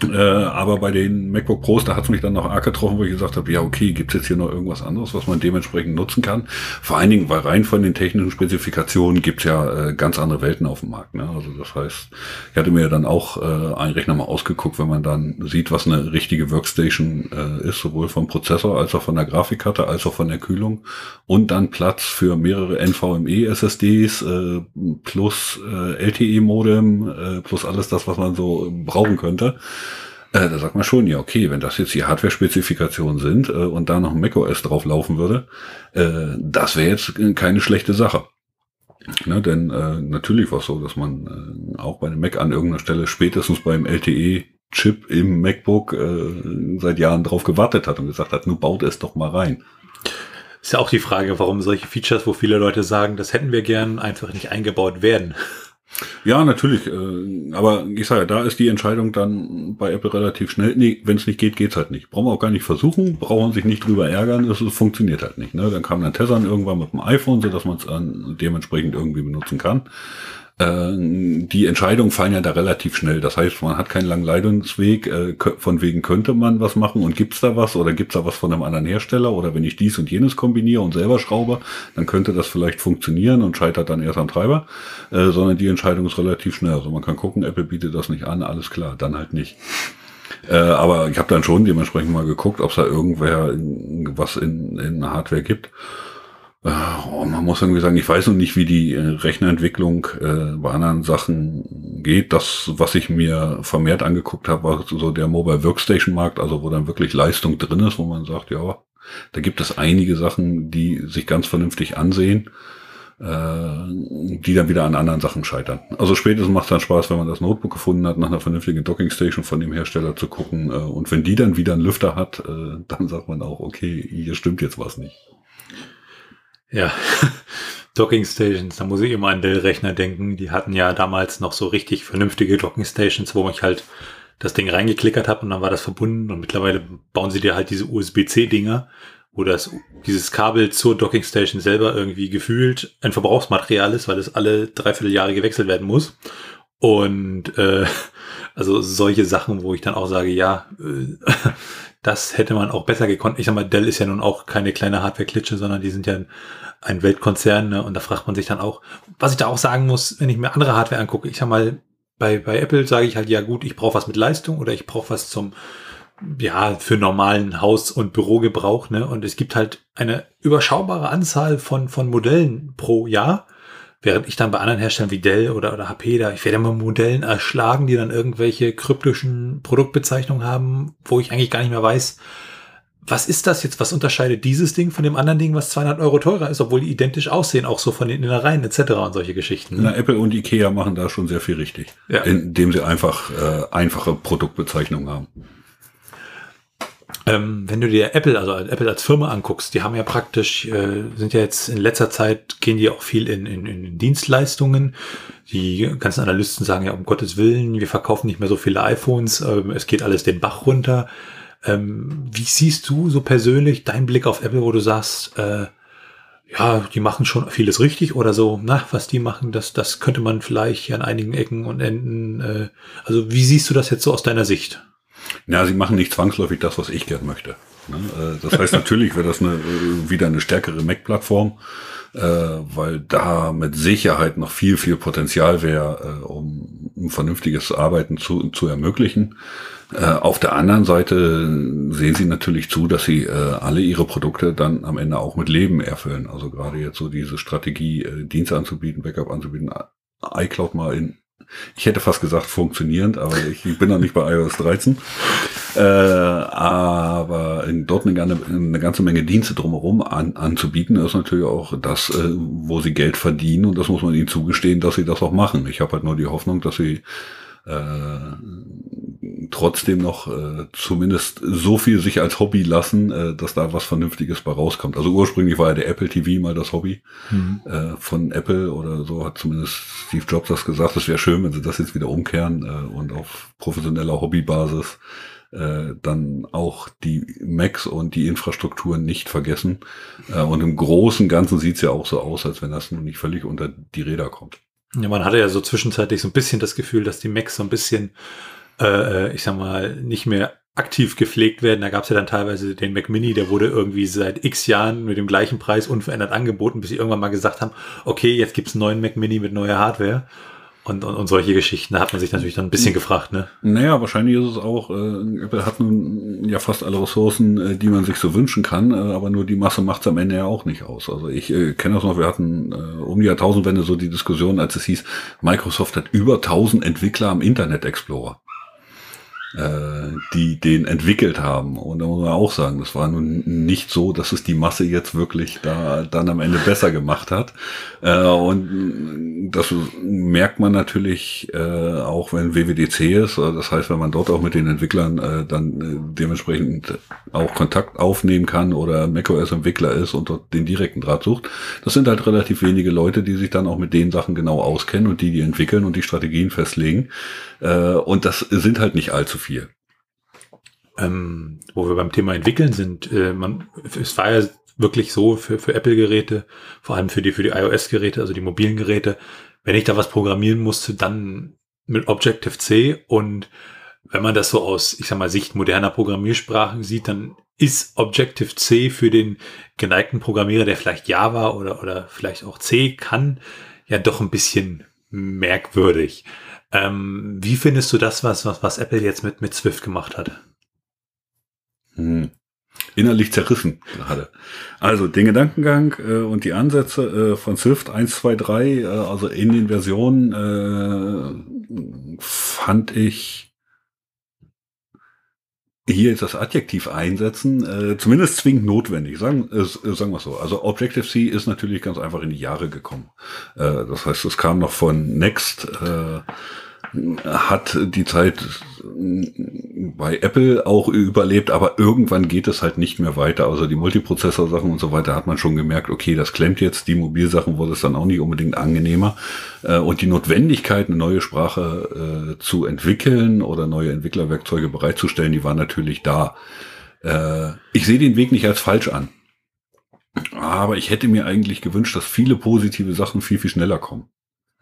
S2: Äh, aber bei den MacBook Pros, da hat es mich dann noch arg getroffen, wo ich gesagt habe, ja okay, gibt's jetzt hier noch irgendwas anderes, was man dementsprechend nutzen kann? Vor allen Dingen, weil rein von den technischen Spezifikationen gibt's ja äh, ganz andere Welten auf dem Markt. Ne? Also das heißt, ich hatte mir dann auch äh, einen Rechner mal ausgeguckt, wenn man dann sieht, was eine richtige Workstation äh, ist, sowohl vom Prozessor als auch von der Grafikkarte, als auch von der Kühlung und dann Platz für mehrere NVMe SSDs äh, plus äh, LTE-Modem äh, plus alles das, was man so brauchen könnte. Äh, da sagt man schon, ja, okay, wenn das jetzt die Hardware-Spezifikationen sind äh, und da noch ein macOS drauf laufen würde, äh, das wäre jetzt keine schlechte Sache. Ne, denn äh, natürlich war es so, dass man äh, auch bei dem Mac an irgendeiner Stelle spätestens beim LTE-Chip im MacBook äh, seit Jahren drauf gewartet hat und gesagt hat, nun baut es doch mal rein.
S1: Ist ja auch die Frage, warum solche Features, wo viele Leute sagen, das hätten wir gern, einfach nicht eingebaut werden.
S2: Ja, natürlich. Äh, aber ich sage, da ist die Entscheidung dann bei Apple relativ schnell. Nee, wenn es nicht geht, geht's halt nicht. Brauchen wir auch gar nicht versuchen, brauchen sich nicht drüber ärgern, es funktioniert halt nicht. Ne? Dann kam dann Tessan irgendwann mit dem iPhone, so dass man es dementsprechend irgendwie benutzen kann. Äh, die Entscheidungen fallen ja da relativ schnell. Das heißt, man hat keinen langen Leidensweg, äh, von wegen könnte man was machen und gibt's da was oder gibt's da was von einem anderen Hersteller oder wenn ich dies und jenes kombiniere und selber schraube, dann könnte das vielleicht funktionieren und scheitert dann erst am Treiber, äh, sondern die Entscheidung ist relativ schnell. Also man kann gucken, Apple bietet das nicht an, alles klar, dann halt nicht. Äh, aber ich habe dann schon dementsprechend mal geguckt, ob es da irgendwer was in, in Hardware gibt. Oh, man muss irgendwie sagen, ich weiß noch nicht, wie die äh, Rechnerentwicklung äh, bei anderen Sachen geht. Das, was ich mir vermehrt angeguckt habe, war so der Mobile Workstation Markt, also wo dann wirklich Leistung drin ist, wo man sagt, ja, da gibt es einige Sachen, die sich ganz vernünftig ansehen, äh, die dann wieder an anderen Sachen scheitern. Also spätestens macht es dann Spaß, wenn man das Notebook gefunden hat, nach einer vernünftigen Dockingstation von dem Hersteller zu gucken. Äh, und wenn die dann wieder einen Lüfter hat, äh, dann sagt man auch, okay, hier stimmt jetzt was nicht.
S1: Ja, Docking Stations, da muss ich immer an Dell-Rechner denken. Die hatten ja damals noch so richtig vernünftige Docking Stations, wo ich halt das Ding reingeklickert habe und dann war das verbunden und mittlerweile bauen sie dir halt diese USB-C-Dinger, wo das, dieses Kabel zur Docking Station selber irgendwie gefühlt ein Verbrauchsmaterial ist, weil es alle dreiviertel Jahre gewechselt werden muss. Und äh, also solche Sachen, wo ich dann auch sage, ja, äh, das hätte man auch besser gekonnt. Ich sag mal, Dell ist ja nun auch keine kleine Hardware-Klitsche, sondern die sind ja ein, Weltkonzern ne? und da fragt man sich dann auch, was ich da auch sagen muss, wenn ich mir andere Hardware angucke, ich sag mal, bei, bei Apple sage ich halt, ja gut, ich brauche was mit Leistung oder ich brauche was zum, ja, für normalen Haus- und Bürogebrauch, ne? Und es gibt halt eine überschaubare Anzahl von, von Modellen pro Jahr. Während ich dann bei anderen Herstellern wie Dell oder, oder HP da, ich werde immer Modellen erschlagen, die dann irgendwelche kryptischen Produktbezeichnungen haben, wo ich eigentlich gar nicht mehr weiß, was ist das jetzt? Was unterscheidet dieses Ding von dem anderen Ding, was 200 Euro teurer ist, obwohl die identisch aussehen, auch so von den Innereien etc. und solche Geschichten.
S2: Ne? Na, Apple und Ikea machen da schon sehr viel richtig, ja. indem sie einfach äh, einfache Produktbezeichnungen haben.
S1: Ähm, wenn du dir Apple, also Apple als Firma anguckst, die haben ja praktisch, äh, sind ja jetzt in letzter Zeit, gehen die auch viel in, in, in Dienstleistungen. Die ganzen Analysten sagen ja, um Gottes Willen, wir verkaufen nicht mehr so viele iPhones, ähm, es geht alles den Bach runter. Ähm, wie siehst du so persönlich deinen Blick auf Apple, wo du sagst, äh, ja, die machen schon vieles richtig oder so, na, was die machen, das, das könnte man vielleicht an einigen Ecken und Enden, äh, also wie siehst du das jetzt so aus deiner Sicht?
S2: Ja, sie machen nicht zwangsläufig das, was ich gern möchte. Ne? Äh, das heißt, natürlich wäre das eine, äh, wieder eine stärkere Mac-Plattform, äh, weil da mit Sicherheit noch viel, viel Potenzial wäre, um ein vernünftiges Arbeiten zu, zu ermöglichen. Auf der anderen Seite sehen sie natürlich zu, dass sie alle ihre Produkte dann am Ende auch mit Leben erfüllen. Also gerade jetzt so diese Strategie, Dienste anzubieten, Backup anzubieten, iCloud mal in ich hätte fast gesagt funktionierend, aber ich, bin noch nicht bei iOS 13. Äh, aber in, dort eine, eine, ganze Menge Dienste drumherum an, anzubieten, ist natürlich auch das, äh, wo sie Geld verdienen und das muss man ihnen zugestehen, dass sie das auch machen. Ich habe halt nur die Hoffnung, dass sie äh, trotzdem noch äh, zumindest so viel sich als Hobby lassen, äh, dass da was Vernünftiges bei rauskommt. Also ursprünglich war ja der Apple TV mal das Hobby mhm. äh, von Apple oder so hat zumindest Steve Jobs das gesagt. Es wäre schön, wenn sie das jetzt wieder umkehren äh, und auf professioneller Hobbybasis äh, dann auch die Macs und die Infrastrukturen nicht vergessen. Äh, und im Großen und Ganzen sieht es ja auch so aus, als wenn das nun nicht völlig unter die Räder kommt.
S1: Ja, man hatte ja so zwischenzeitlich so ein bisschen das Gefühl, dass die Macs so ein bisschen, äh, ich sag mal, nicht mehr aktiv gepflegt werden. Da gab es ja dann teilweise den Mac Mini, der wurde irgendwie seit x Jahren mit dem gleichen Preis unverändert angeboten, bis sie irgendwann mal gesagt haben, okay, jetzt gibt's einen neuen Mac Mini mit neuer Hardware. Und, und, und solche Geschichten, da hat man sich natürlich dann ein bisschen gefragt, ne?
S2: Naja, wahrscheinlich ist es auch, äh, Apple hat nun ja fast alle Ressourcen, äh, die man sich so wünschen kann, äh, aber nur die Masse macht es am Ende ja auch nicht aus. Also ich äh, kenne das noch, wir hatten äh, um die Jahrtausendwende so die Diskussion, als es hieß, Microsoft hat über 1000 Entwickler am Internet Explorer äh, die den entwickelt haben. Und da muss man auch sagen, das war nun nicht so, dass es die Masse jetzt wirklich da dann am Ende besser gemacht hat. Äh, und das merkt man natürlich äh, auch, wenn WWDC ist. Das heißt, wenn man dort auch mit den Entwicklern äh, dann äh, dementsprechend auch Kontakt aufnehmen kann oder macOS-Entwickler ist und dort den direkten Draht sucht. Das sind halt relativ wenige Leute, die sich dann auch mit den Sachen genau auskennen und die die entwickeln und die Strategien festlegen. Äh, und das sind halt nicht allzu viel.
S1: Ähm, wo wir beim Thema entwickeln sind, äh, man, es war ja wirklich so für, für Apple-Geräte, vor allem für die, für die iOS-Geräte, also die mobilen Geräte. Wenn ich da was programmieren musste, dann mit Objective-C und wenn man das so aus, ich sag mal, Sicht moderner Programmiersprachen sieht, dann ist Objective-C für den geneigten Programmierer, der vielleicht Java oder, oder vielleicht auch C kann, ja doch ein bisschen merkwürdig. Ähm, wie findest du das, was, was, was Apple jetzt mit, mit Swift gemacht hat?
S2: Hm. Innerlich zerrissen gerade. Also den Gedankengang äh, und die Ansätze äh, von Swift 1, 2, 3, äh, also in den Versionen, äh, fand ich hier ist das Adjektiv einsetzen, äh, zumindest zwingend notwendig, sagen, äh, sagen wir so. Also Objective-C ist natürlich ganz einfach in die Jahre gekommen. Äh, das heißt, es kam noch von Next, äh, hat die Zeit bei Apple auch überlebt, aber irgendwann geht es halt nicht mehr weiter. Also die Multiprozessor-Sachen und so weiter hat man schon gemerkt, okay, das klemmt jetzt. Die Mobilsachen wurde es dann auch nicht unbedingt angenehmer. Äh, und die Notwendigkeit, eine neue Sprache äh, zu entwickeln oder neue Entwicklerwerkzeuge bereitzustellen, die war natürlich da. Äh, ich sehe den Weg nicht als falsch an. Aber ich hätte mir eigentlich gewünscht, dass viele positive Sachen viel, viel schneller kommen.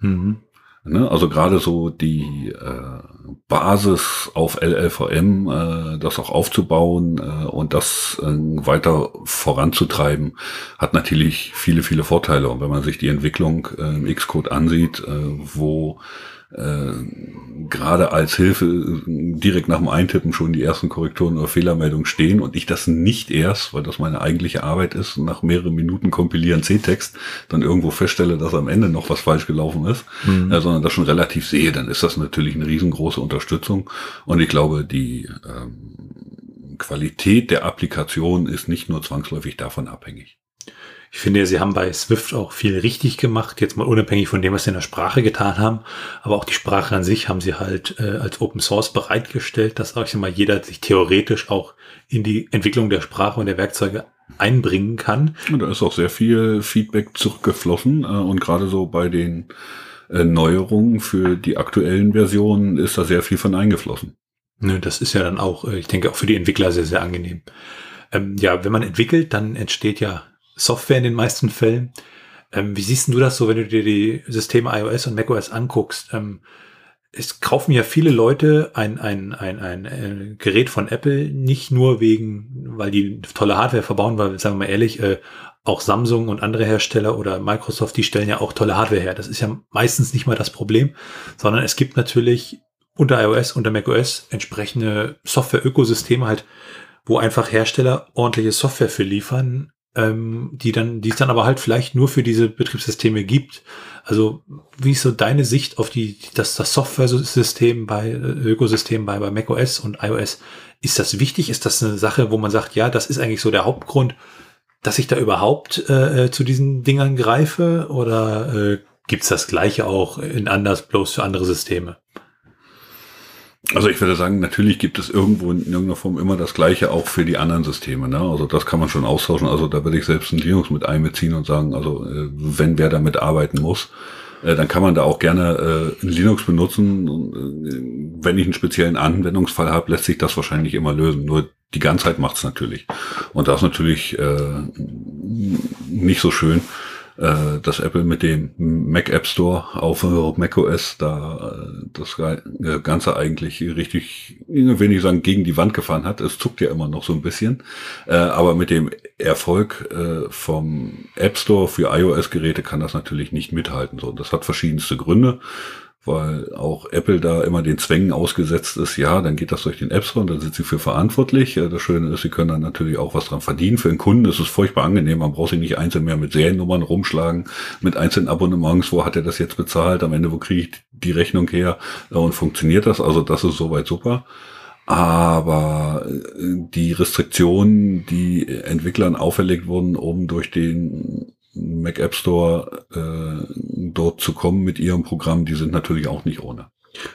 S2: Mhm. Ne? Also gerade so die äh, Basis auf LLVM, äh, das auch aufzubauen äh, und das äh, weiter voranzutreiben, hat natürlich viele, viele Vorteile. Und wenn man sich die Entwicklung äh, im Xcode ansieht, äh, wo äh, gerade als Hilfe äh, direkt nach dem Eintippen schon die ersten Korrekturen oder Fehlermeldungen stehen und ich das nicht erst, weil das meine eigentliche Arbeit ist, nach mehreren Minuten kompilieren C-Text, dann irgendwo feststelle, dass am Ende noch was falsch gelaufen ist, mhm. äh, sondern das schon relativ sehe, dann ist das natürlich eine riesengroße Unterstützung und ich glaube, die ähm, Qualität der Applikation ist nicht nur zwangsläufig davon abhängig.
S1: Ich finde, sie haben bei Swift auch viel richtig gemacht, jetzt mal unabhängig von dem, was sie in der Sprache getan haben. Aber auch die Sprache an sich haben sie halt äh, als Open Source bereitgestellt, dass auch mal jeder sich theoretisch auch in die Entwicklung der Sprache und der Werkzeuge einbringen kann.
S2: Und da ist auch sehr viel Feedback zurückgeflossen äh, und gerade so bei den äh, Neuerungen für die aktuellen Versionen ist da sehr viel von eingeflossen.
S1: Ne, das ist ja dann auch, äh, ich denke, auch für die Entwickler sehr, sehr angenehm. Ähm, ja, wenn man entwickelt, dann entsteht ja Software in den meisten Fällen. Ähm, wie siehst du das so, wenn du dir die Systeme iOS und macOS anguckst? Ähm, es kaufen ja viele Leute ein, ein, ein, ein, ein äh, Gerät von Apple nicht nur wegen, weil die tolle Hardware verbauen, weil, sagen wir mal ehrlich, äh, auch Samsung und andere Hersteller oder Microsoft, die stellen ja auch tolle Hardware her. Das ist ja meistens nicht mal das Problem, sondern es gibt natürlich unter iOS, unter macOS entsprechende Software-Ökosysteme halt, wo einfach Hersteller ordentliche Software für liefern, ähm, die dann, die es dann aber halt vielleicht nur für diese Betriebssysteme gibt. Also wie ist so deine Sicht auf die, das, das Software-System bei äh, Ökosystem bei, bei macOS und iOS? Ist das wichtig? Ist das eine Sache, wo man sagt, ja, das ist eigentlich so der Hauptgrund, dass ich da überhaupt äh, äh zu diesen Dingern greife? Oder äh, gibt's das gleiche auch in anders, bloß für andere Systeme?
S2: Also ich würde sagen, natürlich gibt es irgendwo in irgendeiner Form immer das Gleiche auch für die anderen Systeme. Ne? Also das kann man schon austauschen. Also da würde ich selbst ein Linux mit einbeziehen und sagen, also äh, wenn wer damit arbeiten muss, äh, dann kann man da auch gerne äh, Linux benutzen. Wenn ich einen speziellen Anwendungsfall habe, lässt sich das wahrscheinlich immer lösen. Nur die Ganzheit macht es natürlich. Und das ist natürlich nicht so schön äh, dass Apple mit dem Mac App Store auf Mac OS da äh, das äh, Ganze eigentlich richtig, will ich sagen, gegen die Wand gefahren hat. Es zuckt ja immer noch so ein bisschen. Äh, aber mit dem Erfolg äh, vom App Store für iOS-Geräte kann das natürlich nicht mithalten. So, das hat verschiedenste Gründe weil auch Apple da immer den Zwängen ausgesetzt ist, ja, dann geht das durch den App Store und dann sind sie für verantwortlich. Das Schöne ist, sie können dann natürlich auch was dran verdienen. Für den Kunden ist es furchtbar angenehm, man braucht sich nicht einzeln mehr mit Seriennummern rumschlagen, mit einzelnen Abonnements, wo hat er das jetzt bezahlt, am Ende, wo kriege ich die Rechnung her und funktioniert das? Also das ist soweit super. Aber äh, die Restriktionen, die Entwicklern auferlegt wurden, um durch den Mac App Store äh, dort zu kommen mit ihrem Programm, die sind natürlich auch nicht ohne.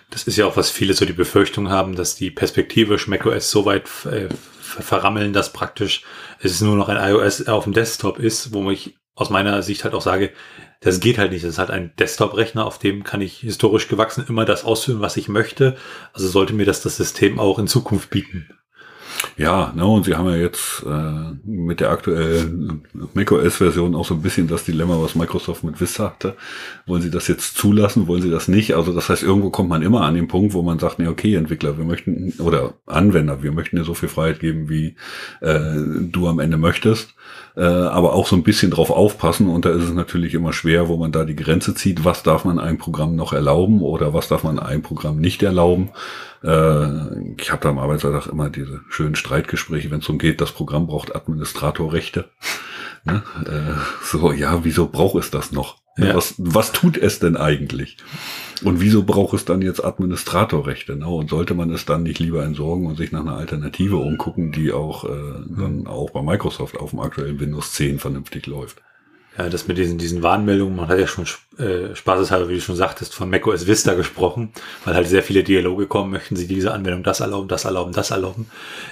S1: Das ist ja auch, was viele so die Befürchtung haben, dass die perspektivisch macOS so weit äh, verrammeln, dass praktisch es nur noch ein iOS auf dem Desktop ist, wo ich aus meiner Sicht halt auch sage, das geht halt nicht. Das ist halt ein Desktop-Rechner, auf dem kann ich historisch gewachsen immer das ausführen, was ich möchte. Also sollte mir das das System auch in Zukunft bieten.
S2: Ja, ne, und sie haben ja jetzt äh, mit der aktuellen macOS-Version auch so ein bisschen das Dilemma, was Microsoft mit Vista hatte. Wollen sie das jetzt zulassen, wollen sie das nicht? Also das heißt, irgendwo kommt man immer an den Punkt, wo man sagt, nee, okay, Entwickler, wir möchten, oder Anwender, wir möchten dir so viel Freiheit geben, wie äh, du am Ende möchtest äh, aber auch so ein bisschen drauf aufpassen. Und da ist es natürlich immer schwer, wo man da die Grenze zieht. Was darf man einem Programm noch erlauben oder was darf man einem Programm nicht erlauben? Äh, ich habe da am Arbeitsalltag immer diese schönen Streitgespräche, wenn es darum geht, das Programm braucht Administratorrechte. ne? äh, so, ja, wieso braucht es das noch? Ja. Was, was tut es denn eigentlich? Und wieso braucht es dann jetzt Administratorrechte? Ne? Und sollte man es dann nicht lieber entsorgen und sich nach einer Alternative umgucken, die auch äh, dann auch bei Microsoft auf dem aktuellen Windows 10 vernünftig läuft?
S1: Ja, das mit diesen, diesen Warnmeldungen, man hat ja schon äh, spaßeshalber, wie du schon sagtest, von macOS Vista gesprochen, weil halt sehr viele Dialoge kommen, möchten sie diese Anwendung das erlauben, das erlauben, das erlauben.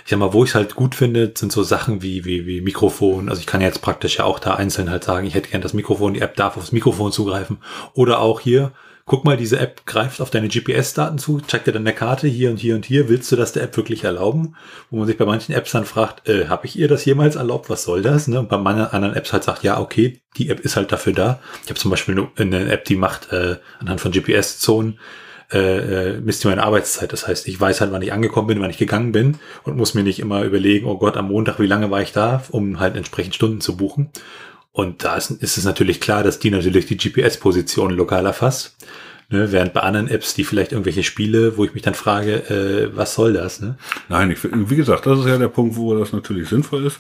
S1: Ich sag mal, wo ich es halt gut finde, sind so Sachen wie, wie, wie Mikrofon. Also ich kann jetzt praktisch ja auch da einzeln halt sagen, ich hätte gern das Mikrofon, die App darf aufs Mikrofon zugreifen. Oder auch hier, guck mal, diese App greift auf deine GPS-Daten zu, zeigt dir dann eine Karte hier und hier und hier, willst du das der App wirklich erlauben? Wo man sich bei manchen Apps dann fragt, äh, habe ich ihr das jemals erlaubt, was soll das? Ne? Und bei manchen anderen Apps halt sagt, ja, okay, die App ist halt dafür da. Ich habe zum Beispiel eine App, die macht äh, anhand von GPS-Zonen, äh, äh, misst meine Arbeitszeit. Das heißt, ich weiß halt, wann ich angekommen bin, wann ich gegangen bin und muss mir nicht immer überlegen, oh Gott, am Montag, wie lange war ich da, um halt entsprechend Stunden zu buchen. Und da ist, ist es natürlich klar, dass die natürlich die GPS-Position lokal erfasst. Ne, während bei anderen Apps, die vielleicht irgendwelche Spiele, wo ich mich dann frage, äh, was soll das? Ne?
S2: Nein, ich, wie gesagt, das ist ja der Punkt, wo das natürlich sinnvoll ist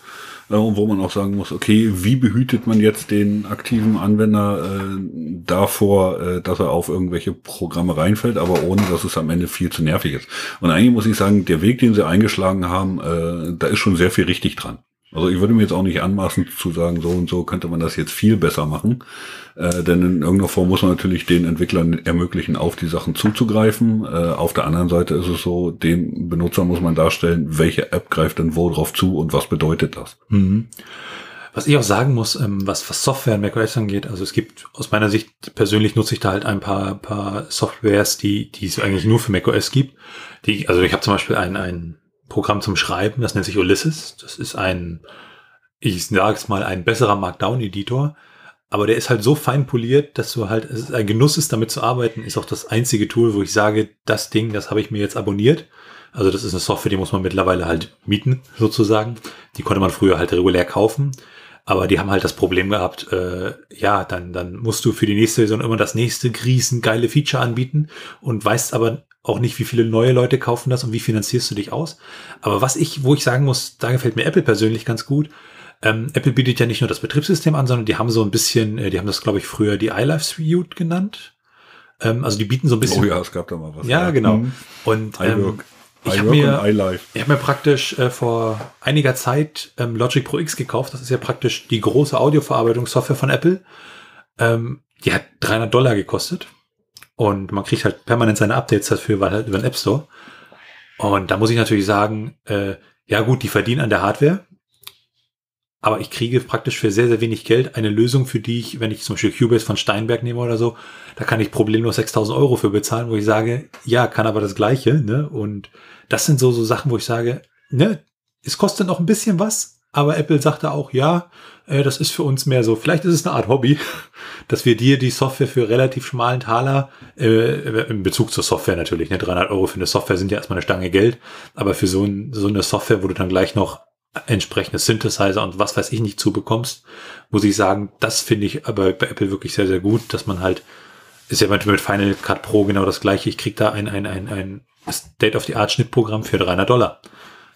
S2: äh, und wo man auch sagen muss, okay, wie behütet man jetzt den aktiven Anwender äh, davor, äh, dass er auf irgendwelche Programme reinfällt, aber ohne, dass es am Ende viel zu nervig ist. Und eigentlich muss ich sagen, der Weg, den sie eingeschlagen haben, äh, da ist schon sehr viel richtig dran. Also ich würde mir jetzt auch nicht anmaßen zu sagen, so und so könnte man das jetzt viel besser machen. Äh, denn in irgendeiner Form muss man natürlich den Entwicklern ermöglichen, auf die Sachen zuzugreifen. Äh, auf der anderen Seite ist es so, dem Benutzer muss man darstellen, welche App greift denn wo drauf zu und was bedeutet das. Mhm.
S1: Was ich auch sagen muss, ähm, was, was Software in macOS angeht, also es gibt aus meiner Sicht persönlich nutze ich da halt ein paar, paar Softwares, die, die es eigentlich nur für macOS gibt. Die, also ich habe zum Beispiel ein, ein Programm zum Schreiben, das nennt sich Ulysses. Das ist ein, ich sage es mal, ein besserer Markdown-Editor. Aber der ist halt so fein poliert, dass du halt, es ist ein Genuss ist, damit zu arbeiten, ist auch das einzige Tool, wo ich sage, das Ding, das habe ich mir jetzt abonniert. Also das ist eine Software, die muss man mittlerweile halt mieten, sozusagen. Die konnte man früher halt regulär kaufen. Aber die haben halt das Problem gehabt, äh, ja, dann, dann musst du für die nächste Version immer das nächste riesen geile Feature anbieten und weißt aber auch nicht, wie viele neue Leute kaufen das und wie finanzierst du dich aus. Aber was ich, wo ich sagen muss, da gefällt mir Apple persönlich ganz gut. Ähm, Apple bietet ja nicht nur das Betriebssystem an, sondern die haben so ein bisschen, äh, die haben das, glaube ich, früher die iLife Suite genannt. Ähm, also die bieten so ein bisschen.
S2: Oh ja, es gab da mal was.
S1: Ja, ja. genau. Mhm. Und ähm, ich habe mir, ich hab mir praktisch äh, vor einiger Zeit ähm, Logic Pro X gekauft. Das ist ja praktisch die große Audioverarbeitungssoftware von Apple. Ähm, die hat 300 Dollar gekostet. Und man kriegt halt permanent seine Updates dafür, weil halt über den App Store. Und da muss ich natürlich sagen, äh, ja gut, die verdienen an der Hardware. Aber ich kriege praktisch für sehr, sehr wenig Geld eine Lösung, für die ich, wenn ich zum Beispiel Cubase von Steinberg nehme oder so, da kann ich problemlos 6000 Euro für bezahlen, wo ich sage, ja, kann aber das Gleiche, ne? Und das sind so, so Sachen, wo ich sage, ne, es kostet noch ein bisschen was, aber Apple sagte auch, ja, äh, das ist für uns mehr so, vielleicht ist es eine Art Hobby, dass wir dir die Software für relativ schmalen Taler, äh, in Bezug zur Software natürlich, ne, 300 Euro für eine Software sind ja erstmal eine Stange Geld, aber für so, ein, so eine Software, wo du dann gleich noch entsprechende Synthesizer und was weiß ich nicht zubekommst, muss ich sagen, das finde ich aber bei Apple wirklich sehr, sehr gut, dass man halt, ist ja mit Final Cut Pro genau das gleiche, ich krieg da ein, ein, ein, ein State-of-the-Art-Schnittprogramm für 300 Dollar.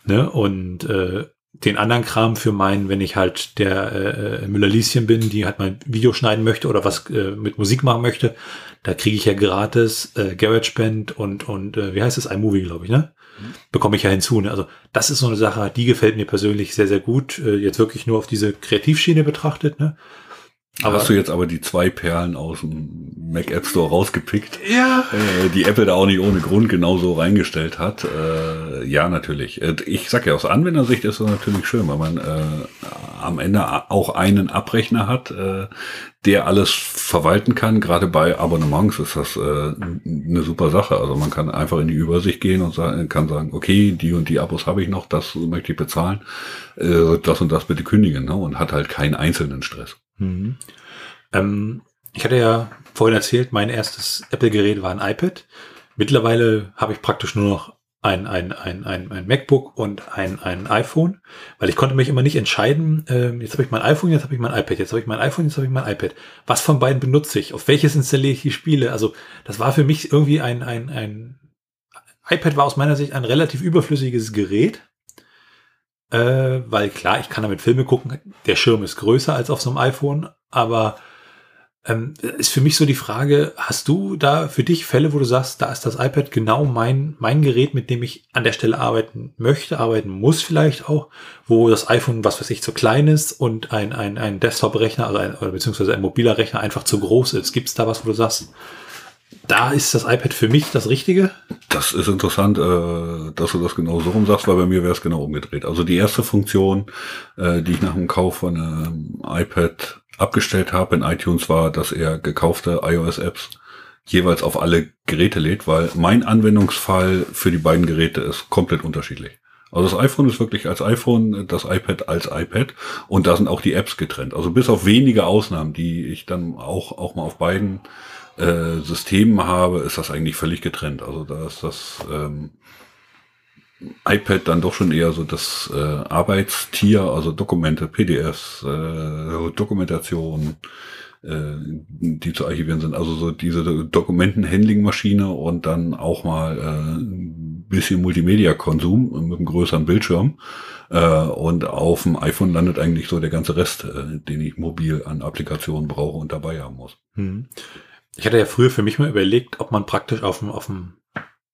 S1: Ne? Und äh, den anderen Kram für meinen, wenn ich halt der äh, Müller-Lieschen bin, die halt mein Video schneiden möchte oder was äh, mit Musik machen möchte, da kriege ich ja gratis äh, GarageBand und und äh, wie heißt es iMovie, glaube ich, ne? Mhm. Bekomme ich ja hinzu. Ne? Also das ist so eine Sache, die gefällt mir persönlich sehr sehr gut. Äh, jetzt wirklich nur auf diese Kreativschiene betrachtet, ne?
S2: Aber Hast du jetzt aber die zwei Perlen aus dem Mac App Store rausgepickt?
S1: Ja.
S2: Äh, die Apple da auch nicht ohne Grund genauso reingestellt hat. Äh, ja, natürlich. Äh, ich sag ja, aus Anwendersicht ist das natürlich schön, weil man äh, am Ende auch einen Abrechner hat, äh, der alles verwalten kann. Gerade bei Abonnements ist das äh, eine super Sache. Also man kann einfach in die Übersicht gehen und sagen, kann sagen, okay, die und die Abos habe ich noch, das möchte ich bezahlen, das und das bitte kündigen ne? und hat halt keinen einzelnen Stress.
S1: Mhm. Ähm, ich hatte ja vorhin erzählt, mein erstes Apple-Gerät war ein iPad. Mittlerweile habe ich praktisch nur noch ein, ein, ein, ein, ein MacBook und ein, ein iPhone, weil ich konnte mich immer nicht entscheiden, äh, jetzt habe ich mein iPhone, jetzt habe ich mein iPad, jetzt habe ich mein iPhone, jetzt habe ich mein iPad. Was von beiden benutze ich? Auf welches installiere ich die Spiele? Also das war für mich irgendwie ein, ein, ein iPad war aus meiner Sicht ein relativ überflüssiges Gerät, äh, weil klar, ich kann damit Filme gucken. Der Schirm ist größer als auf so einem iPhone, aber ähm, ist für mich so die Frage, hast du da für dich Fälle, wo du sagst, da ist das iPad genau mein, mein Gerät, mit dem ich an der Stelle arbeiten möchte, arbeiten muss vielleicht auch, wo das iPhone, was weiß ich, zu klein ist und ein, ein, ein Desktop-Rechner, also ein, oder beziehungsweise ein mobiler Rechner einfach zu groß ist. Gibt es da was, wo du sagst, da ist das iPad für mich das Richtige?
S2: Das ist interessant, äh, dass du das genau so rum sagst, weil bei mir wäre es genau umgedreht. Also die erste Funktion, äh, die ich nach dem Kauf von einem iPad abgestellt habe in iTunes, war, dass er gekaufte iOS-Apps jeweils auf alle Geräte lädt, weil mein Anwendungsfall für die beiden Geräte ist komplett unterschiedlich. Also das iPhone ist wirklich als iPhone, das iPad als iPad und da sind auch die Apps getrennt. Also bis auf wenige Ausnahmen, die ich dann auch, auch mal auf beiden äh, Systemen habe, ist das eigentlich völlig getrennt. Also da ist das ähm, iPad dann doch schon eher so das äh, Arbeitstier, also Dokumente, PDFs, äh, Dokumentation, äh, die zu archivieren sind. Also so diese Dokumentenhandling-Maschine und dann auch mal äh, ein bisschen Multimedia-Konsum mit einem größeren Bildschirm. Äh, und auf dem iPhone landet eigentlich so der ganze Rest, äh, den ich mobil an Applikationen brauche und dabei haben muss. Hm.
S1: Ich hatte ja früher für mich mal überlegt, ob man praktisch auf dem, auf dem,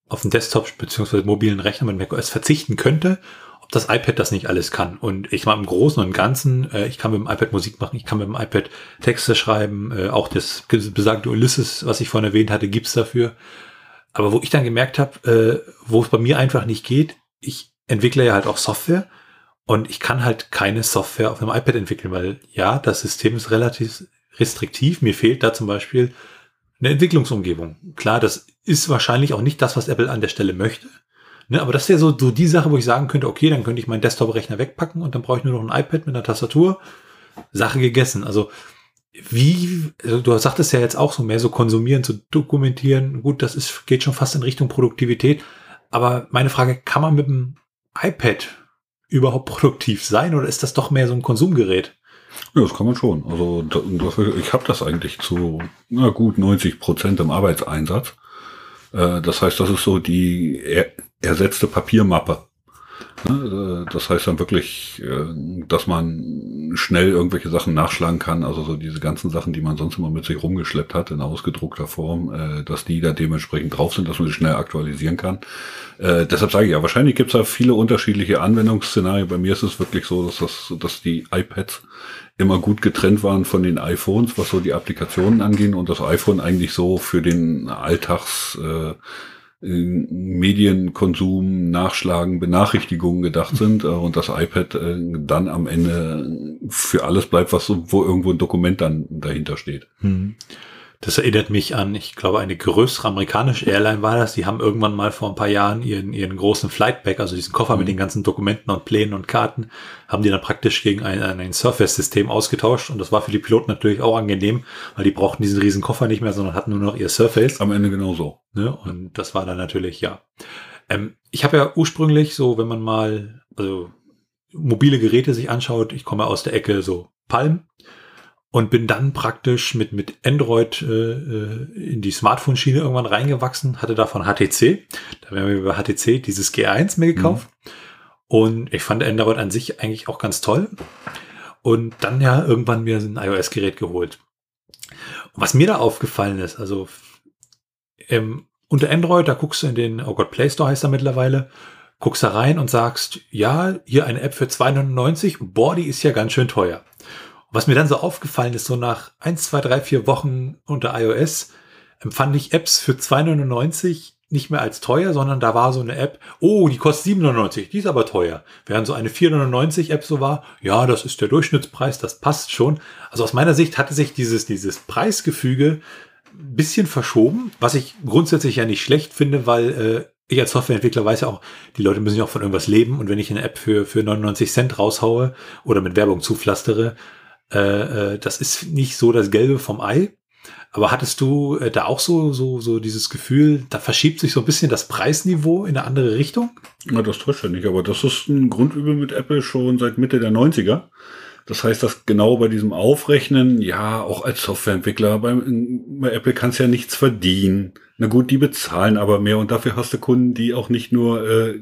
S1: auf dem Desktop bzw. mobilen Rechner mit macOS verzichten könnte, ob das iPad das nicht alles kann. Und ich mal im Großen und Ganzen, äh, ich kann mit dem iPad Musik machen, ich kann mit dem iPad Texte schreiben, äh, auch das besagte Ulysses, was ich vorhin erwähnt hatte, gibt's dafür. Aber wo ich dann gemerkt habe, äh, wo es bei mir einfach nicht geht, ich entwickle ja halt auch Software und ich kann halt keine Software auf einem iPad entwickeln, weil ja, das System ist relativ restriktiv. Mir fehlt da zum Beispiel eine Entwicklungsumgebung. Klar, das ist wahrscheinlich auch nicht das, was Apple an der Stelle möchte. Ne, aber das wäre so, so die Sache, wo ich sagen könnte, okay, dann könnte ich meinen Desktop-Rechner wegpacken und dann brauche ich nur noch ein iPad mit einer Tastatur. Sache gegessen. Also wie, also du sagtest ja jetzt auch so mehr so konsumieren, zu dokumentieren. Gut, das ist, geht schon fast in Richtung Produktivität. Aber meine Frage, kann man mit dem iPad überhaupt produktiv sein oder ist das doch mehr so ein Konsumgerät?
S2: Ja, das kann man schon. Also ich habe das eigentlich zu na gut 90 Prozent im Arbeitseinsatz. Äh, das heißt, das ist so die er, ersetzte Papiermappe. Ne? Äh, das heißt dann wirklich, äh, dass man schnell irgendwelche Sachen nachschlagen kann, also so diese ganzen Sachen, die man sonst immer mit sich rumgeschleppt hat in ausgedruckter Form, dass die da dementsprechend drauf sind, dass man sie schnell aktualisieren kann. deshalb sage ich ja, wahrscheinlich gibt es da viele unterschiedliche Anwendungsszenarien. Bei mir ist es wirklich so, dass das, dass die iPads immer gut getrennt waren von den iPhones, was so die Applikationen angehen und das iPhone eigentlich so für den Alltags äh, Medienkonsum, Nachschlagen, Benachrichtigungen gedacht sind äh, und das iPad äh, dann am Ende für alles bleibt, was wo irgendwo ein Dokument dann dahinter steht. Hm.
S1: Das erinnert mich an, ich glaube, eine größere amerikanische Airline war das. Die haben irgendwann mal vor ein paar Jahren ihren, ihren großen Flightback, also diesen Koffer mhm. mit den ganzen Dokumenten und Plänen und Karten, haben die dann praktisch gegen ein, ein Surface-System ausgetauscht. Und das war für die Piloten natürlich auch angenehm, weil die brauchten diesen riesen Koffer nicht mehr, sondern hatten nur noch ihr Surface.
S2: Am Ende genauso.
S1: Ne? Und das war dann natürlich, ja. Ähm, ich habe ja ursprünglich so, wenn man mal, also mobile Geräte sich anschaut, ich komme aus der Ecke so Palm und bin dann praktisch mit, mit Android äh, äh in die Smartphone-Schiene irgendwann reingewachsen, hatte davon HTC. Da haben wir über HTC dieses G1 mir gekauft. Mhm. Und ich fand Android an sich eigentlich auch ganz toll. Und dann ja irgendwann mir ein iOS-Gerät geholt. Und was mir da aufgefallen ist, also ähm, unter Android, da guckst du in den, oh Gott, Play Store heißt er mittlerweile, guckst da rein und sagst, ja, hier eine App für 2,99, boah, die ist ja ganz schön teuer. Was mir dann so aufgefallen ist, so nach eins, zwei, drei, vier Wochen unter iOS, empfand ich Apps für 2,99 nicht mehr als teuer, sondern da war so eine App, oh, die kostet 7,99, die ist aber teuer. Während so eine 4,99 App so war, ja, das ist der Durchschnittspreis, das passt schon. Also aus meiner Sicht hatte sich dieses, dieses Preisgefüge ein bisschen verschoben, was ich grundsätzlich ja nicht schlecht finde, weil äh, ich als Softwareentwickler weiß ja auch, die Leute müssen ja auch von irgendwas leben und wenn ich eine App für, für 99 Cent raushaue oder mit Werbung zupflastere, äh, äh, das ist nicht so das Gelbe vom Ei. Aber hattest du äh, da auch so, so, so dieses Gefühl, da verschiebt sich so ein bisschen das Preisniveau in eine andere Richtung?
S2: Na, das täuscht ja nicht, aber das ist ein Grundübel mit Apple schon seit Mitte der 90er. Das heißt, dass genau bei diesem Aufrechnen, ja, auch als Softwareentwickler, bei, bei Apple kannst du ja nichts verdienen. Na gut, die bezahlen aber mehr und dafür hast du Kunden, die auch nicht nur, äh,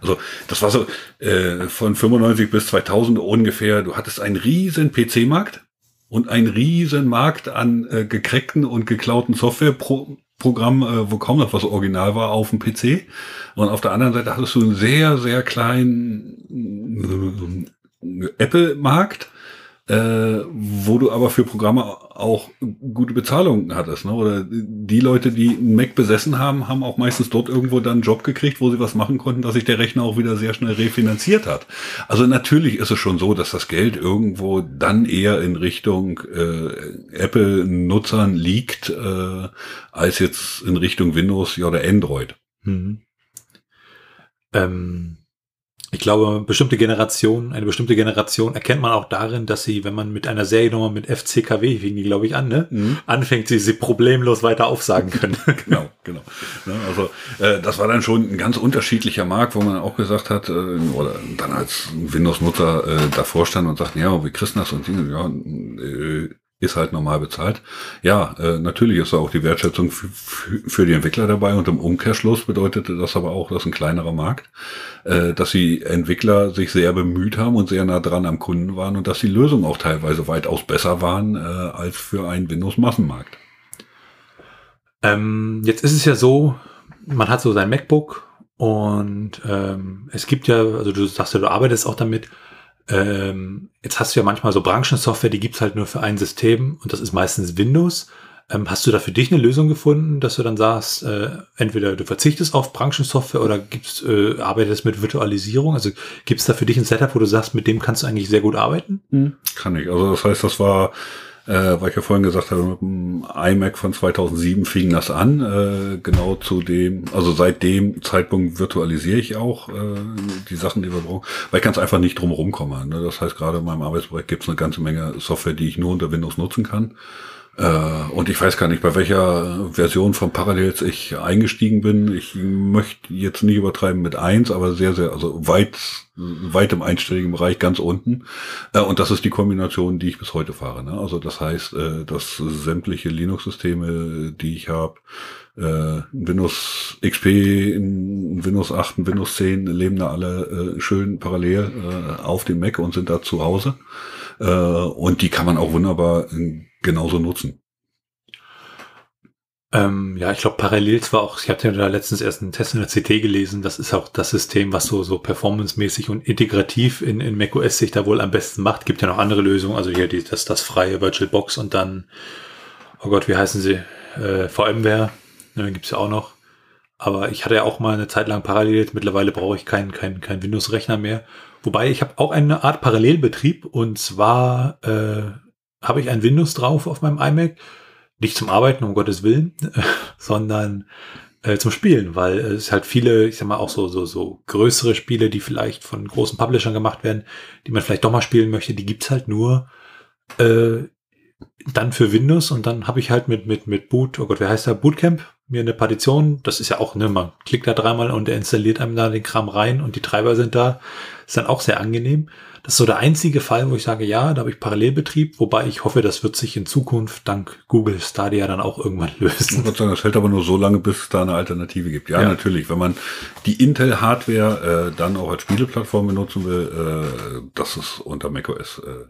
S2: also das war so äh, von 95 bis 2000 ungefähr, du hattest einen riesen PC-Markt und einen riesen Markt an äh, gekreckten und geklauten Softwareprogrammen, äh, wo kaum noch was original war auf dem PC. Und auf der anderen Seite hattest du einen sehr, sehr kleinen äh, Apple-Markt, äh, wo du aber für Programme auch gute Bezahlung hattest. Ne? Oder die Leute, die einen Mac besessen haben, haben auch meistens dort irgendwo dann einen Job gekriegt, wo sie was machen konnten, dass sich der Rechner auch wieder sehr schnell refinanziert hat. Also natürlich ist es schon so, dass das Geld irgendwo dann eher in Richtung äh, Apple-Nutzern liegt, äh, als jetzt in Richtung Windows oder Android. Mhm.
S1: Ähm ich glaube, bestimmte Generation, eine bestimmte Generation erkennt man auch darin, dass sie, wenn man mit einer Seriennummer mit FCKW, fing die, glaube ich, an, ne, mhm. anfängt, sie sie problemlos weiter aufsagen können.
S2: genau, genau. Ja, also äh, das war dann schon ein ganz unterschiedlicher Markt, wo man auch gesagt hat, äh, oder dann als Windows-Nutzer äh, davor stand und sagt, ja, wie kriegst du das und Dinge, ja, äh, ist halt normal bezahlt. Ja, äh, natürlich ist da auch die Wertschätzung für die Entwickler dabei und im Umkehrschluss bedeutete das aber auch, dass ein kleinerer Markt, äh, dass die Entwickler sich sehr bemüht haben und sehr nah dran am Kunden waren und dass die Lösungen auch teilweise weitaus besser waren äh, als für einen Windows-Massenmarkt.
S1: Ähm, jetzt ist es ja so, man hat so sein MacBook und ähm, es gibt ja, also du sagst ja, du arbeitest auch damit, ähm, jetzt hast du ja manchmal so Branchensoftware, die gibt's halt nur für ein System und das ist meistens Windows. Ähm, hast du da für dich eine Lösung gefunden, dass du dann sagst, äh, entweder du verzichtest auf Branchensoftware oder gibt's, äh, arbeitest mit Virtualisierung? Also gibt's da für dich ein Setup, wo du sagst, mit dem kannst du eigentlich sehr gut arbeiten?
S2: Hm, kann ich. Also das heißt, das war äh, weil ich ja vorhin gesagt habe, mit dem iMac von 2007 fing das an. Äh, genau zu dem, also seit dem Zeitpunkt virtualisiere ich auch äh, die Sachen, die wir brauchen, weil ich ganz einfach nicht drum rumkomme. Ne? Das heißt, gerade in meinem Arbeitsprojekt gibt es eine ganze Menge Software, die ich nur unter Windows nutzen kann. Äh, und ich weiß gar nicht, bei welcher Version von Parallels ich eingestiegen bin. Ich möchte jetzt nicht übertreiben mit eins, aber sehr, sehr, also weit, weit im einstelligen Bereich, ganz unten. Äh, und das ist die Kombination, die ich bis heute fahre. Ne? Also das heißt, äh, dass sämtliche Linux-Systeme, die ich habe, Windows XP, Windows 8 und Windows 10 leben da alle schön parallel auf dem Mac und sind da zu Hause. Und die kann man auch wunderbar genauso nutzen.
S1: Ähm, ja, ich glaube, parallel zwar auch, ich hatte ja da letztens erst einen Test in der CT gelesen, das ist auch das System, was so, so performancemäßig und integrativ in, in macOS sich da wohl am besten macht. Gibt ja noch andere Lösungen, also hier die, das, das freie VirtualBox und dann, oh Gott, wie heißen sie? Äh, VMware, ne, gibt's ja auch noch. Aber ich hatte ja auch mal eine Zeit lang parallel, mittlerweile brauche ich keinen kein, kein Windows-Rechner mehr. Wobei ich habe auch eine Art Parallelbetrieb und zwar äh, habe ich ein Windows drauf auf meinem iMac. Nicht zum Arbeiten, um Gottes Willen, sondern äh, zum Spielen, weil es halt viele, ich sag mal, auch so, so, so größere Spiele, die vielleicht von großen Publishern gemacht werden, die man vielleicht doch mal spielen möchte, die gibt's halt nur äh, dann für Windows und dann habe ich halt mit, mit, mit Boot, oh Gott, wer heißt der? Bootcamp, mir eine Partition, das ist ja auch, ne, man klickt da dreimal und er installiert einem da den Kram rein und die Treiber sind da. Ist dann auch sehr angenehm. Das ist so der einzige Fall, wo ich sage, ja, da habe ich Parallelbetrieb, wobei ich hoffe, das wird sich in Zukunft dank Google Stadia dann auch irgendwann lösen.
S2: Ich sagen, das hält aber nur so lange, bis es da eine Alternative gibt. Ja, ja. natürlich, wenn man die Intel-Hardware äh, dann auch als Spieleplattform benutzen will, äh, das ist unter macOS äh,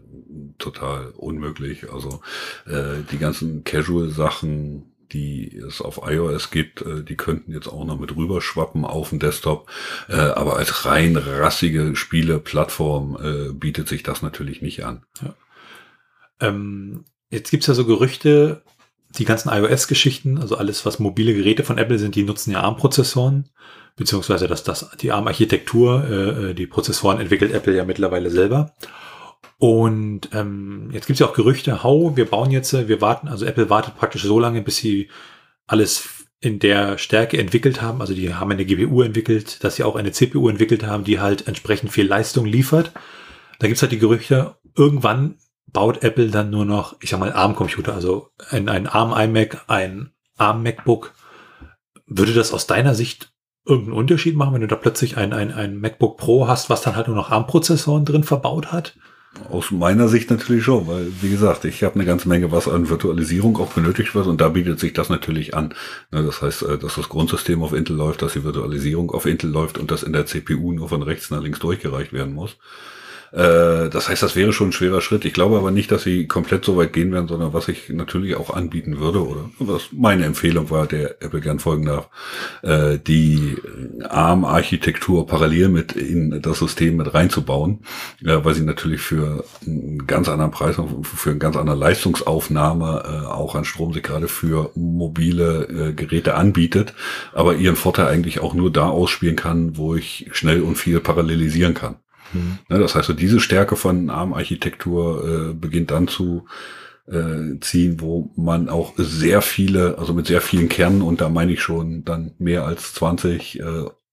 S2: total unmöglich. Also äh, die ganzen Casual-Sachen, die es auf iOS gibt, äh, die könnten jetzt auch noch mit rüberschwappen auf den Desktop. Äh, aber als rein rassige Spieleplattform äh, bietet sich das natürlich nicht an.
S1: Ja. Ähm, jetzt gibt's ja so Gerüchte, die ganzen iOS-Geschichten, also alles, was mobile Geräte von Apple sind, die nutzen ja ARM-Prozessoren, beziehungsweise dass das, die ARM-Architektur, äh, die Prozessoren entwickelt Apple ja mittlerweile selber. Und ähm, jetzt gibt es ja auch Gerüchte, hau, wir bauen jetzt, wir warten, also Apple wartet praktisch so lange, bis sie alles in der Stärke entwickelt haben. Also die haben eine GPU entwickelt, dass sie auch eine CPU entwickelt haben, die halt entsprechend viel Leistung liefert. Da gibt's halt die Gerüchte, irgendwann baut Apple dann nur noch, ich sag mal, ARM-Computer, also ein, ein ARM-iMac, ein ARM-MacBook. Würde das aus deiner Sicht irgendeinen Unterschied machen, wenn du da plötzlich ein, ein, ein MacBook Pro hast, was dann halt nur noch ARM-Prozessoren drin verbaut hat?
S2: Aus meiner Sicht natürlich schon, weil, wie gesagt, ich habe eine ganze Menge, was an Virtualisierung auch benötigt wird und da bietet sich das natürlich an. Ne, das heißt, äh, dass das Grundsystem auf Intel läuft, dass die Virtualisierung auf Intel läuft und dass in der CPU nur von rechts nach links durchgereicht werden muss. Äh, das heißt, das wäre schon ein schwerer Schritt. Ich glaube aber nicht, dass sie komplett so weit gehen werden, sondern was ich natürlich auch anbieten würde oder was meine Empfehlung war, der Apple gern folgen darf, äh, die ARM-Architektur parallel mit in das System mit reinzubauen, äh, weil sie natürlich für einen ganz anderen Preis, für eine ganz andere Leistungsaufnahme auch an Strom sie gerade für mobile Geräte anbietet, aber ihren Vorteil eigentlich auch nur da ausspielen kann, wo ich schnell und viel parallelisieren kann. Mhm. Das heißt, so diese Stärke von ARM-Architektur äh, beginnt dann zu äh, ziehen, wo man auch sehr viele, also mit sehr vielen Kernen, und da meine ich schon dann mehr als 20 äh,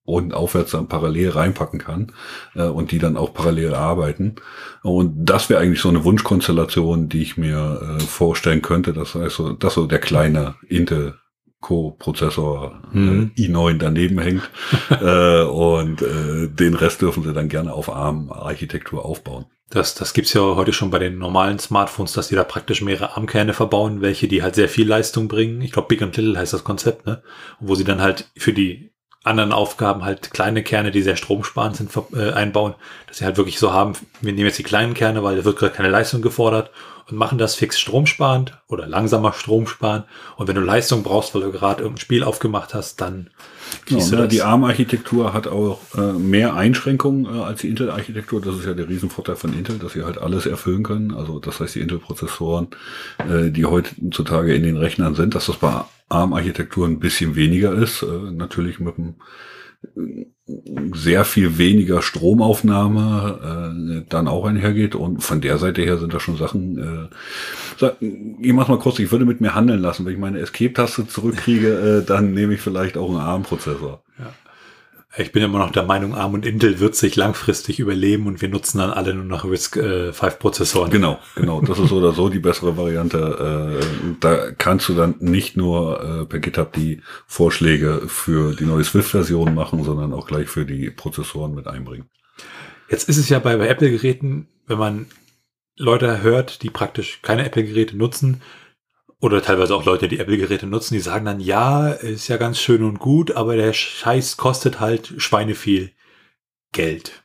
S2: und aufwärts dann parallel reinpacken kann äh, und die dann auch parallel arbeiten. Und das wäre eigentlich so eine Wunschkonstellation, die ich mir äh, vorstellen könnte. Das heißt, so, dass so der kleine Intel Co-Prozessor mhm. äh, i9 daneben hängt äh, und äh, den Rest dürfen sie dann gerne auf ARM-Architektur aufbauen.
S1: Das, das gibt's ja heute schon bei den normalen Smartphones, dass die da praktisch mehrere ARM-Kerne verbauen, welche die halt sehr viel Leistung bringen. Ich glaube, Big and Little heißt das Konzept, ne? Wo sie dann halt für die anderen Aufgaben halt kleine Kerne, die sehr stromsparend sind, äh, einbauen, dass sie halt wirklich so haben, wir nehmen jetzt die kleinen Kerne, weil da wird gerade keine Leistung gefordert und machen das fix stromsparend oder langsamer stromsparend. Und wenn du Leistung brauchst, weil du gerade irgendein Spiel aufgemacht hast, dann
S2: genau, du das. Die ARM-Architektur hat auch äh, mehr Einschränkungen äh, als die Intel-Architektur. Das ist ja der Riesenvorteil von Intel, dass sie halt alles erfüllen können. Also das heißt, die Intel-Prozessoren, äh, die heutzutage in den Rechnern sind, dass das bei ARM-Architektur ein bisschen weniger ist. Äh, natürlich mit dem sehr viel weniger Stromaufnahme äh, dann auch einhergeht. Und von der Seite her sind da schon Sachen. Äh, ich mach's mal kurz, ich würde mit mir handeln lassen. Wenn ich meine Escape-Taste zurückkriege, äh, dann nehme ich vielleicht auch einen ARM-Prozessor.
S1: Ja. Ich bin immer noch der Meinung, ARM und Intel wird sich langfristig überleben und wir nutzen dann alle nur noch RISC-V äh, Prozessoren.
S2: Genau, genau. Das ist so oder so die bessere Variante. Äh, da kannst du dann nicht nur äh, per GitHub die Vorschläge für die neue Swift-Version machen, sondern auch gleich für die Prozessoren mit einbringen.
S1: Jetzt ist es ja bei, bei Apple-Geräten, wenn man Leute hört, die praktisch keine Apple-Geräte nutzen, oder teilweise auch Leute, die Apple-Geräte nutzen, die sagen dann, ja, ist ja ganz schön und gut, aber der Scheiß kostet halt Schweine viel Geld.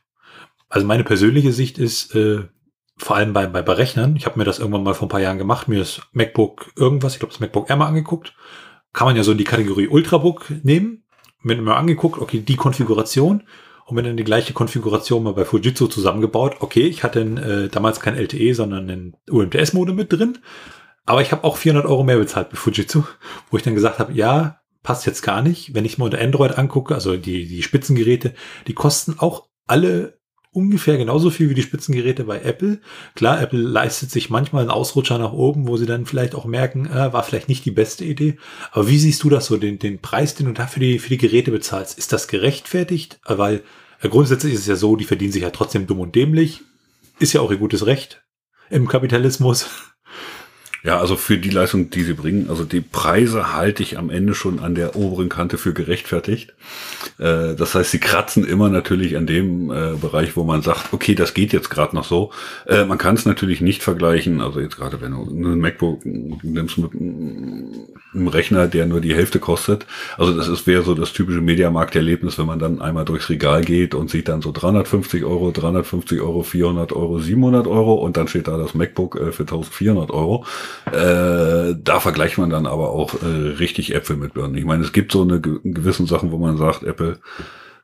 S1: Also meine persönliche Sicht ist, äh, vor allem bei, bei, bei Rechnern, ich habe mir das irgendwann mal vor ein paar Jahren gemacht, mir das MacBook irgendwas, ich glaube das MacBook Air mal angeguckt, kann man ja so in die Kategorie Ultrabook nehmen, mir mal angeguckt, okay, die Konfiguration und mir dann die gleiche Konfiguration mal bei Fujitsu zusammengebaut. Okay, ich hatte äh, damals kein LTE, sondern ein UMTS-Modem mit drin, aber ich habe auch 400 Euro mehr bezahlt bei Fujitsu, wo ich dann gesagt habe, ja, passt jetzt gar nicht. Wenn ich mal unter Android angucke, also die, die Spitzengeräte, die kosten auch alle ungefähr genauso viel wie die Spitzengeräte bei Apple. Klar, Apple leistet sich manchmal einen Ausrutscher nach oben, wo sie dann vielleicht auch merken, äh, war vielleicht nicht die beste Idee. Aber wie siehst du das so, den, den Preis, den du da für die, für die Geräte bezahlst? Ist das gerechtfertigt? Weil äh, grundsätzlich ist es ja so, die verdienen sich ja trotzdem dumm und dämlich. Ist ja auch ihr gutes Recht im Kapitalismus.
S2: Ja, also für die Leistung, die sie bringen, also die Preise halte ich am Ende schon an der oberen Kante für gerechtfertigt. Äh, das heißt, sie kratzen immer natürlich an dem äh, Bereich, wo man sagt, okay, das geht jetzt gerade noch so. Äh, man kann es natürlich nicht vergleichen, also jetzt gerade wenn du ein MacBook nimmst mit einem Rechner, der nur die Hälfte kostet. Also das ist wäre so das typische Mediamarkt-Erlebnis, wenn man dann einmal durchs Regal geht und sieht dann so 350 Euro, 350 Euro, 400 Euro, 700 Euro und dann steht da das MacBook für 1400 Euro. Äh, da vergleicht man dann aber auch äh, richtig Äpfel mit Birnen. Ich meine, es gibt so eine gewissen Sachen, wo man sagt, Apple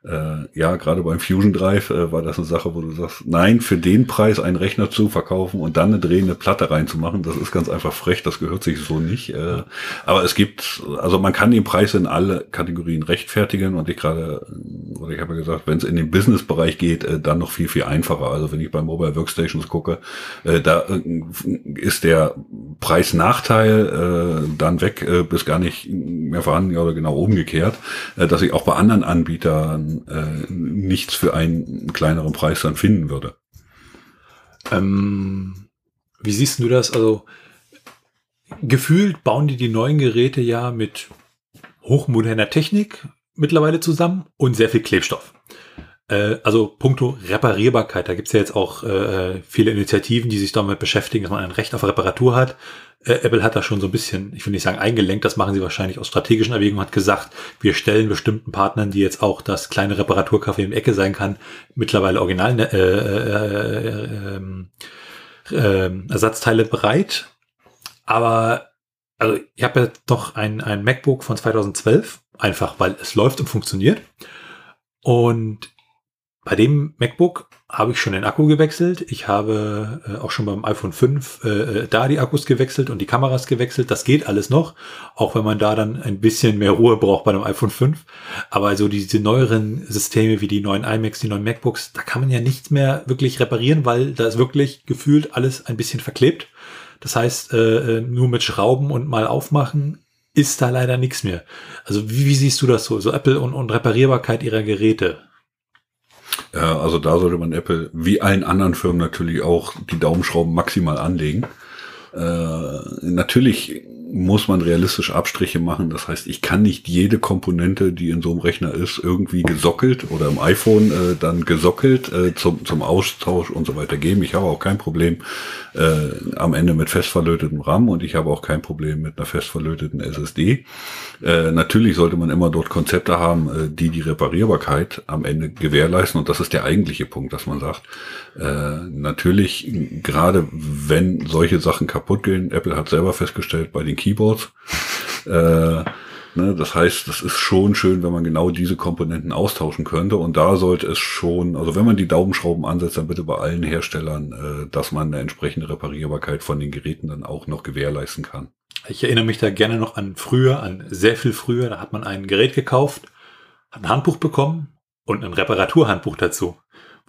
S2: äh, ja, gerade beim Fusion Drive äh, war das eine Sache, wo du sagst, nein, für den Preis einen Rechner zu verkaufen und dann eine drehende Platte reinzumachen, das ist ganz einfach frech, das gehört sich so nicht. Äh, aber es gibt, also man kann den Preis in alle Kategorien rechtfertigen und ich gerade, oder ich habe ja gesagt, wenn es in den Business-Bereich geht, äh, dann noch viel, viel einfacher. Also wenn ich bei Mobile Workstations gucke, äh, da äh, ist der Preis-Nachteil äh, dann weg, äh, bis gar nicht mehr vorhanden oder genau umgekehrt, äh, dass ich auch bei anderen Anbietern äh, nichts für einen kleineren Preis dann finden würde.
S1: Ähm, wie siehst du das? Also gefühlt bauen die die neuen Geräte ja mit hochmoderner Technik mittlerweile zusammen und sehr viel Klebstoff. Äh, also puncto Reparierbarkeit, da gibt es ja jetzt auch äh, viele Initiativen, die sich damit beschäftigen, dass man ein Recht auf Reparatur hat. Äh, Apple hat da schon so ein bisschen, ich will nicht sagen eingelenkt, das machen sie wahrscheinlich aus strategischen Erwägungen, hat gesagt, wir stellen bestimmten Partnern, die jetzt auch das kleine Reparaturcafé im Ecke sein kann, mittlerweile original äh, äh, äh, äh, Ersatzteile bereit. Aber also ich habe ja doch ein, ein MacBook von 2012, einfach weil es läuft und funktioniert. Und bei dem MacBook habe ich schon den Akku gewechselt. Ich habe äh, auch schon beim iPhone 5 äh, äh, da die Akkus gewechselt und die Kameras gewechselt. Das geht alles noch, auch wenn man da dann ein bisschen mehr Ruhe braucht bei einem iPhone 5. Aber also diese neueren Systeme wie die neuen iMacs, die neuen MacBooks, da kann man ja nichts mehr wirklich reparieren, weil da ist wirklich gefühlt alles ein bisschen verklebt. Das heißt, äh, äh nur mit Schrauben und mal aufmachen ist da leider nichts mehr. Also wie, wie siehst du das so? So Apple und, und Reparierbarkeit ihrer Geräte?
S2: Ja, also da sollte man Apple wie allen anderen Firmen natürlich auch die Daumenschrauben maximal anlegen. Äh, natürlich muss man realistisch Abstriche machen. Das heißt, ich kann nicht jede Komponente, die in so einem Rechner ist, irgendwie gesockelt oder im iPhone äh, dann gesockelt äh, zum, zum Austausch und so weiter geben. Ich habe auch kein Problem äh, am Ende mit festverlötetem RAM und ich habe auch kein Problem mit einer festverlöteten SSD. Äh, natürlich sollte man immer dort Konzepte haben, äh, die die Reparierbarkeit am Ende gewährleisten und das ist der eigentliche Punkt, dass man sagt, äh, natürlich, gerade wenn solche Sachen kaputt gehen, Apple hat selber festgestellt bei den Keyboards, äh, ne, das heißt, das ist schon schön, wenn man genau diese Komponenten austauschen könnte. Und da sollte es schon, also wenn man die Daumenschrauben ansetzt, dann bitte bei allen Herstellern, äh, dass man eine entsprechende Reparierbarkeit von den Geräten dann auch noch gewährleisten kann.
S1: Ich erinnere mich da gerne noch an früher, an sehr viel früher, da hat man ein Gerät gekauft, hat ein Handbuch bekommen und ein Reparaturhandbuch dazu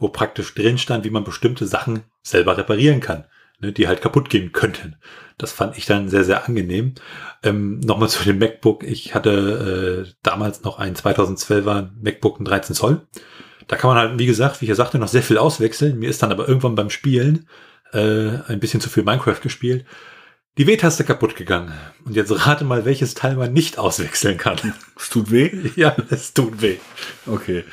S1: wo praktisch drin stand, wie man bestimmte Sachen selber reparieren kann, ne, die halt kaputt gehen könnten. Das fand ich dann sehr, sehr angenehm. Ähm, Nochmal zu dem MacBook. Ich hatte äh, damals noch einen 2012er MacBook, ein 13 Zoll. Da kann man halt, wie gesagt, wie ich ja sagte, noch sehr viel auswechseln. Mir ist dann aber irgendwann beim Spielen äh, ein bisschen zu viel Minecraft gespielt. Die W-Taste kaputt gegangen. Und jetzt rate mal, welches Teil man nicht auswechseln kann.
S2: Es tut weh?
S1: Ja, es tut weh.
S2: Okay.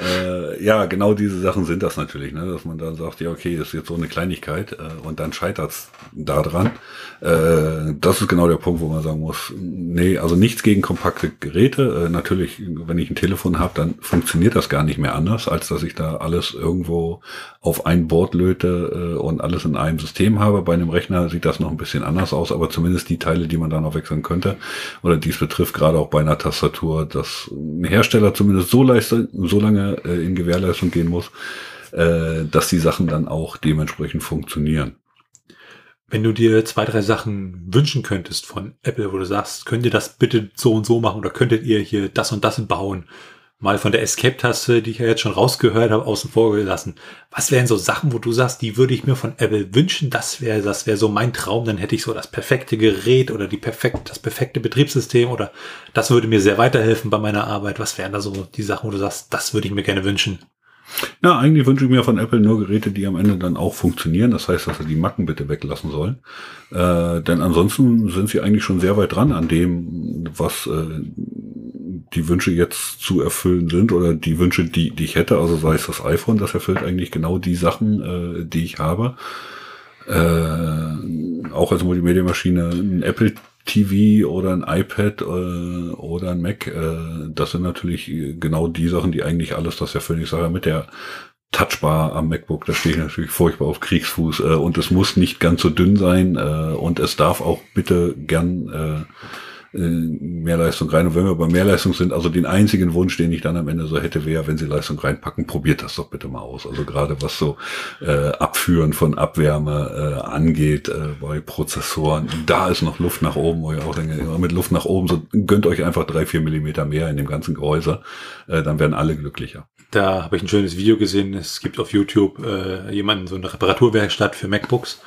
S2: Äh, ja, genau diese Sachen sind das natürlich, ne? dass man dann sagt, ja, okay, das ist jetzt so eine Kleinigkeit äh, und dann scheitert's da dran. Äh, das ist genau der Punkt, wo man sagen muss, nee, also nichts gegen kompakte Geräte. Äh, natürlich, wenn ich ein Telefon habe, dann funktioniert das gar nicht mehr anders, als dass ich da alles irgendwo auf ein Board löte äh, und alles in einem System habe. Bei einem Rechner sieht das noch ein bisschen anders aus, aber zumindest die Teile, die man da noch wechseln könnte, oder dies betrifft gerade auch bei einer Tastatur, dass ein Hersteller zumindest so, leiste, so lange äh, in Gewährleistung gehen muss, äh, dass die Sachen dann auch dementsprechend funktionieren.
S1: Wenn du dir zwei, drei Sachen wünschen könntest von Apple, wo du sagst, könnt ihr das bitte so und so machen oder könntet ihr hier das und das bauen, mal von der Escape-Taste, die ich ja jetzt schon rausgehört habe, außen vor gelassen. Was wären so Sachen, wo du sagst, die würde ich mir von Apple wünschen? Das wäre, das wäre so mein Traum. Dann hätte ich so das perfekte Gerät oder die perfekt, das perfekte Betriebssystem oder das würde mir sehr weiterhelfen bei meiner Arbeit. Was wären da so die Sachen, wo du sagst, das würde ich mir gerne wünschen?
S2: Ja, eigentlich wünsche ich mir von Apple nur Geräte, die am Ende dann auch funktionieren. Das heißt, dass sie die Macken bitte weglassen sollen. Äh, denn ansonsten sind sie eigentlich schon sehr weit dran an dem, was äh, die Wünsche jetzt zu erfüllen sind oder die Wünsche, die, die ich hätte. Also sei es das iPhone, das erfüllt eigentlich genau die Sachen, äh, die ich habe. Äh, auch als Multimedia-Maschine ein Apple TV oder ein iPad äh, oder ein Mac, äh, das sind natürlich genau die Sachen, die eigentlich alles das erfüllen. Ich sage mit der Touchbar am MacBook, da stehe ich natürlich furchtbar auf Kriegsfuß äh, und es muss nicht ganz so dünn sein äh, und es darf auch bitte gern äh, äh, mehr Leistung rein. Und wenn wir bei mehr Leistung sind, also den einzigen Wunsch, den ich dann am Ende so hätte, wäre, wenn Sie Leistung reinpacken, probiert das doch bitte mal aus. Also gerade was so äh, Abführen von Abwärme äh, angeht äh, bei Prozessoren, da ist noch Luft nach oben, wo ich auch denke, mit Luft nach oben, so gönnt euch einfach drei, vier Millimeter mehr in dem ganzen Gehäuse, äh, dann werden alle glücklicher.
S1: Da habe ich ein schönes Video gesehen. Es gibt auf YouTube äh, jemanden, so eine Reparaturwerkstatt für MacBooks.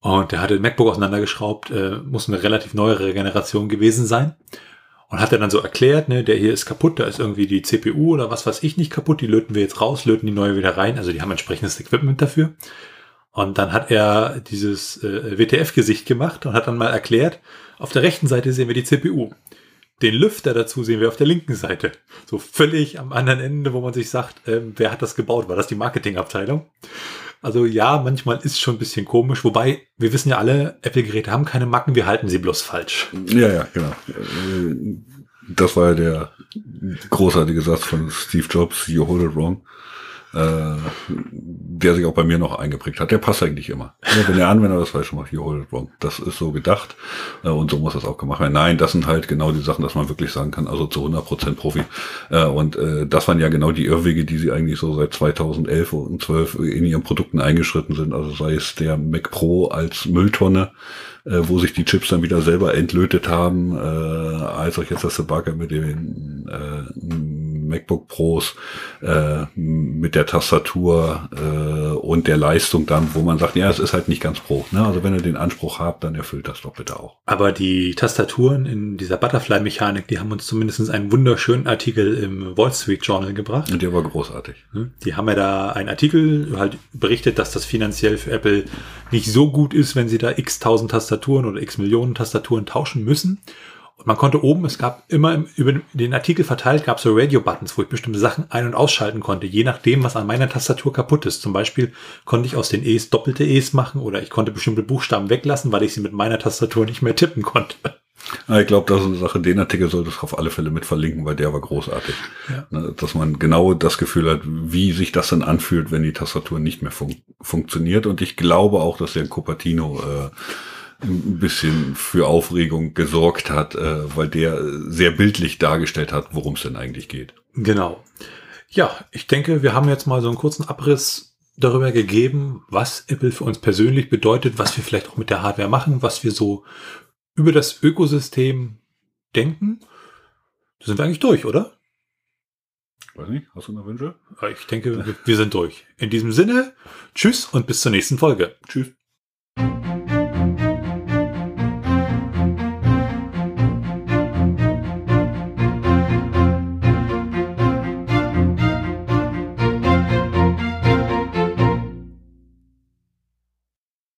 S1: Und der hatte den MacBook auseinandergeschraubt, äh, muss eine relativ neuere Generation gewesen sein. Und hat er dann so erklärt, ne, der hier ist kaputt, da ist irgendwie die CPU oder was weiß ich nicht kaputt, die löten wir jetzt raus, löten die neue wieder rein. Also die haben entsprechendes Equipment dafür. Und dann hat er dieses äh, WTF-Gesicht gemacht und hat dann mal erklärt, auf der rechten Seite sehen wir die CPU. Den Lüfter dazu sehen wir auf der linken Seite. So völlig am anderen Ende, wo man sich sagt, ähm, wer hat das gebaut? War das die Marketingabteilung? Also ja, manchmal ist schon ein bisschen komisch, wobei wir wissen ja alle, Apple-Geräte haben keine Macken, wir halten sie bloß falsch.
S2: Ja, ja, genau. Das war ja der großartige Satz von Steve Jobs, you hold it wrong äh, der sich auch bei mir noch eingeprägt hat. Der passt eigentlich immer. Wenn der Anwender das falsch macht, you hold it wrong. Das ist so gedacht äh, und so muss das auch gemacht werden. Nein, das sind halt genau die Sachen, dass man wirklich sagen kann, also zu 100% Profi. Äh, und äh, das waren ja genau die Irrwege, die sie eigentlich so seit 2011 und 12 in ihren Produkten eingeschritten sind. Also sei es der Mac Pro als Mülltonne, äh, wo sich die Chips dann wieder selber entlötet haben, äh, als auch jetzt das Debakel mit äh, MacBook Pros äh, mit der Tastatur äh, und der Leistung dann, wo man sagt, ja, es ist halt nicht ganz Pro. Ne? Also wenn ihr den Anspruch habt, dann erfüllt das doch bitte auch.
S1: Aber die Tastaturen in dieser Butterfly-Mechanik, die haben uns zumindest einen wunderschönen Artikel im Wall Street Journal gebracht.
S2: Und der war großartig.
S1: Hm? Die haben ja da einen Artikel halt berichtet, dass das finanziell für Apple nicht so gut ist, wenn sie da x tausend Tastaturen oder x Millionen Tastaturen tauschen müssen. Und man konnte oben, es gab immer im, über den Artikel verteilt, gab es so Radio-Buttons, wo ich bestimmte Sachen ein- und ausschalten konnte, je nachdem, was an meiner Tastatur kaputt ist. Zum Beispiel konnte ich aus den E's doppelte E's machen oder ich konnte bestimmte Buchstaben weglassen, weil ich sie mit meiner Tastatur nicht mehr tippen konnte.
S2: Ich glaube, das ist eine Sache, den Artikel sollte ich auf alle Fälle mit verlinken, weil der war großartig. Ja. Ne, dass man genau das Gefühl hat, wie sich das dann anfühlt, wenn die Tastatur nicht mehr fun funktioniert. Und ich glaube auch, dass der Cupertino äh, ein bisschen für Aufregung gesorgt hat, äh, weil der sehr bildlich dargestellt hat, worum es denn eigentlich geht.
S1: Genau. Ja, ich denke, wir haben jetzt mal so einen kurzen Abriss darüber gegeben, was Apple für uns persönlich bedeutet, was wir vielleicht auch mit der Hardware machen, was wir so über das Ökosystem denken. Da sind wir eigentlich durch, oder?
S2: Weiß nicht, hast du noch Wünsche?
S1: Ich denke, wir sind durch. In diesem Sinne, tschüss und bis zur nächsten Folge.
S2: Tschüss.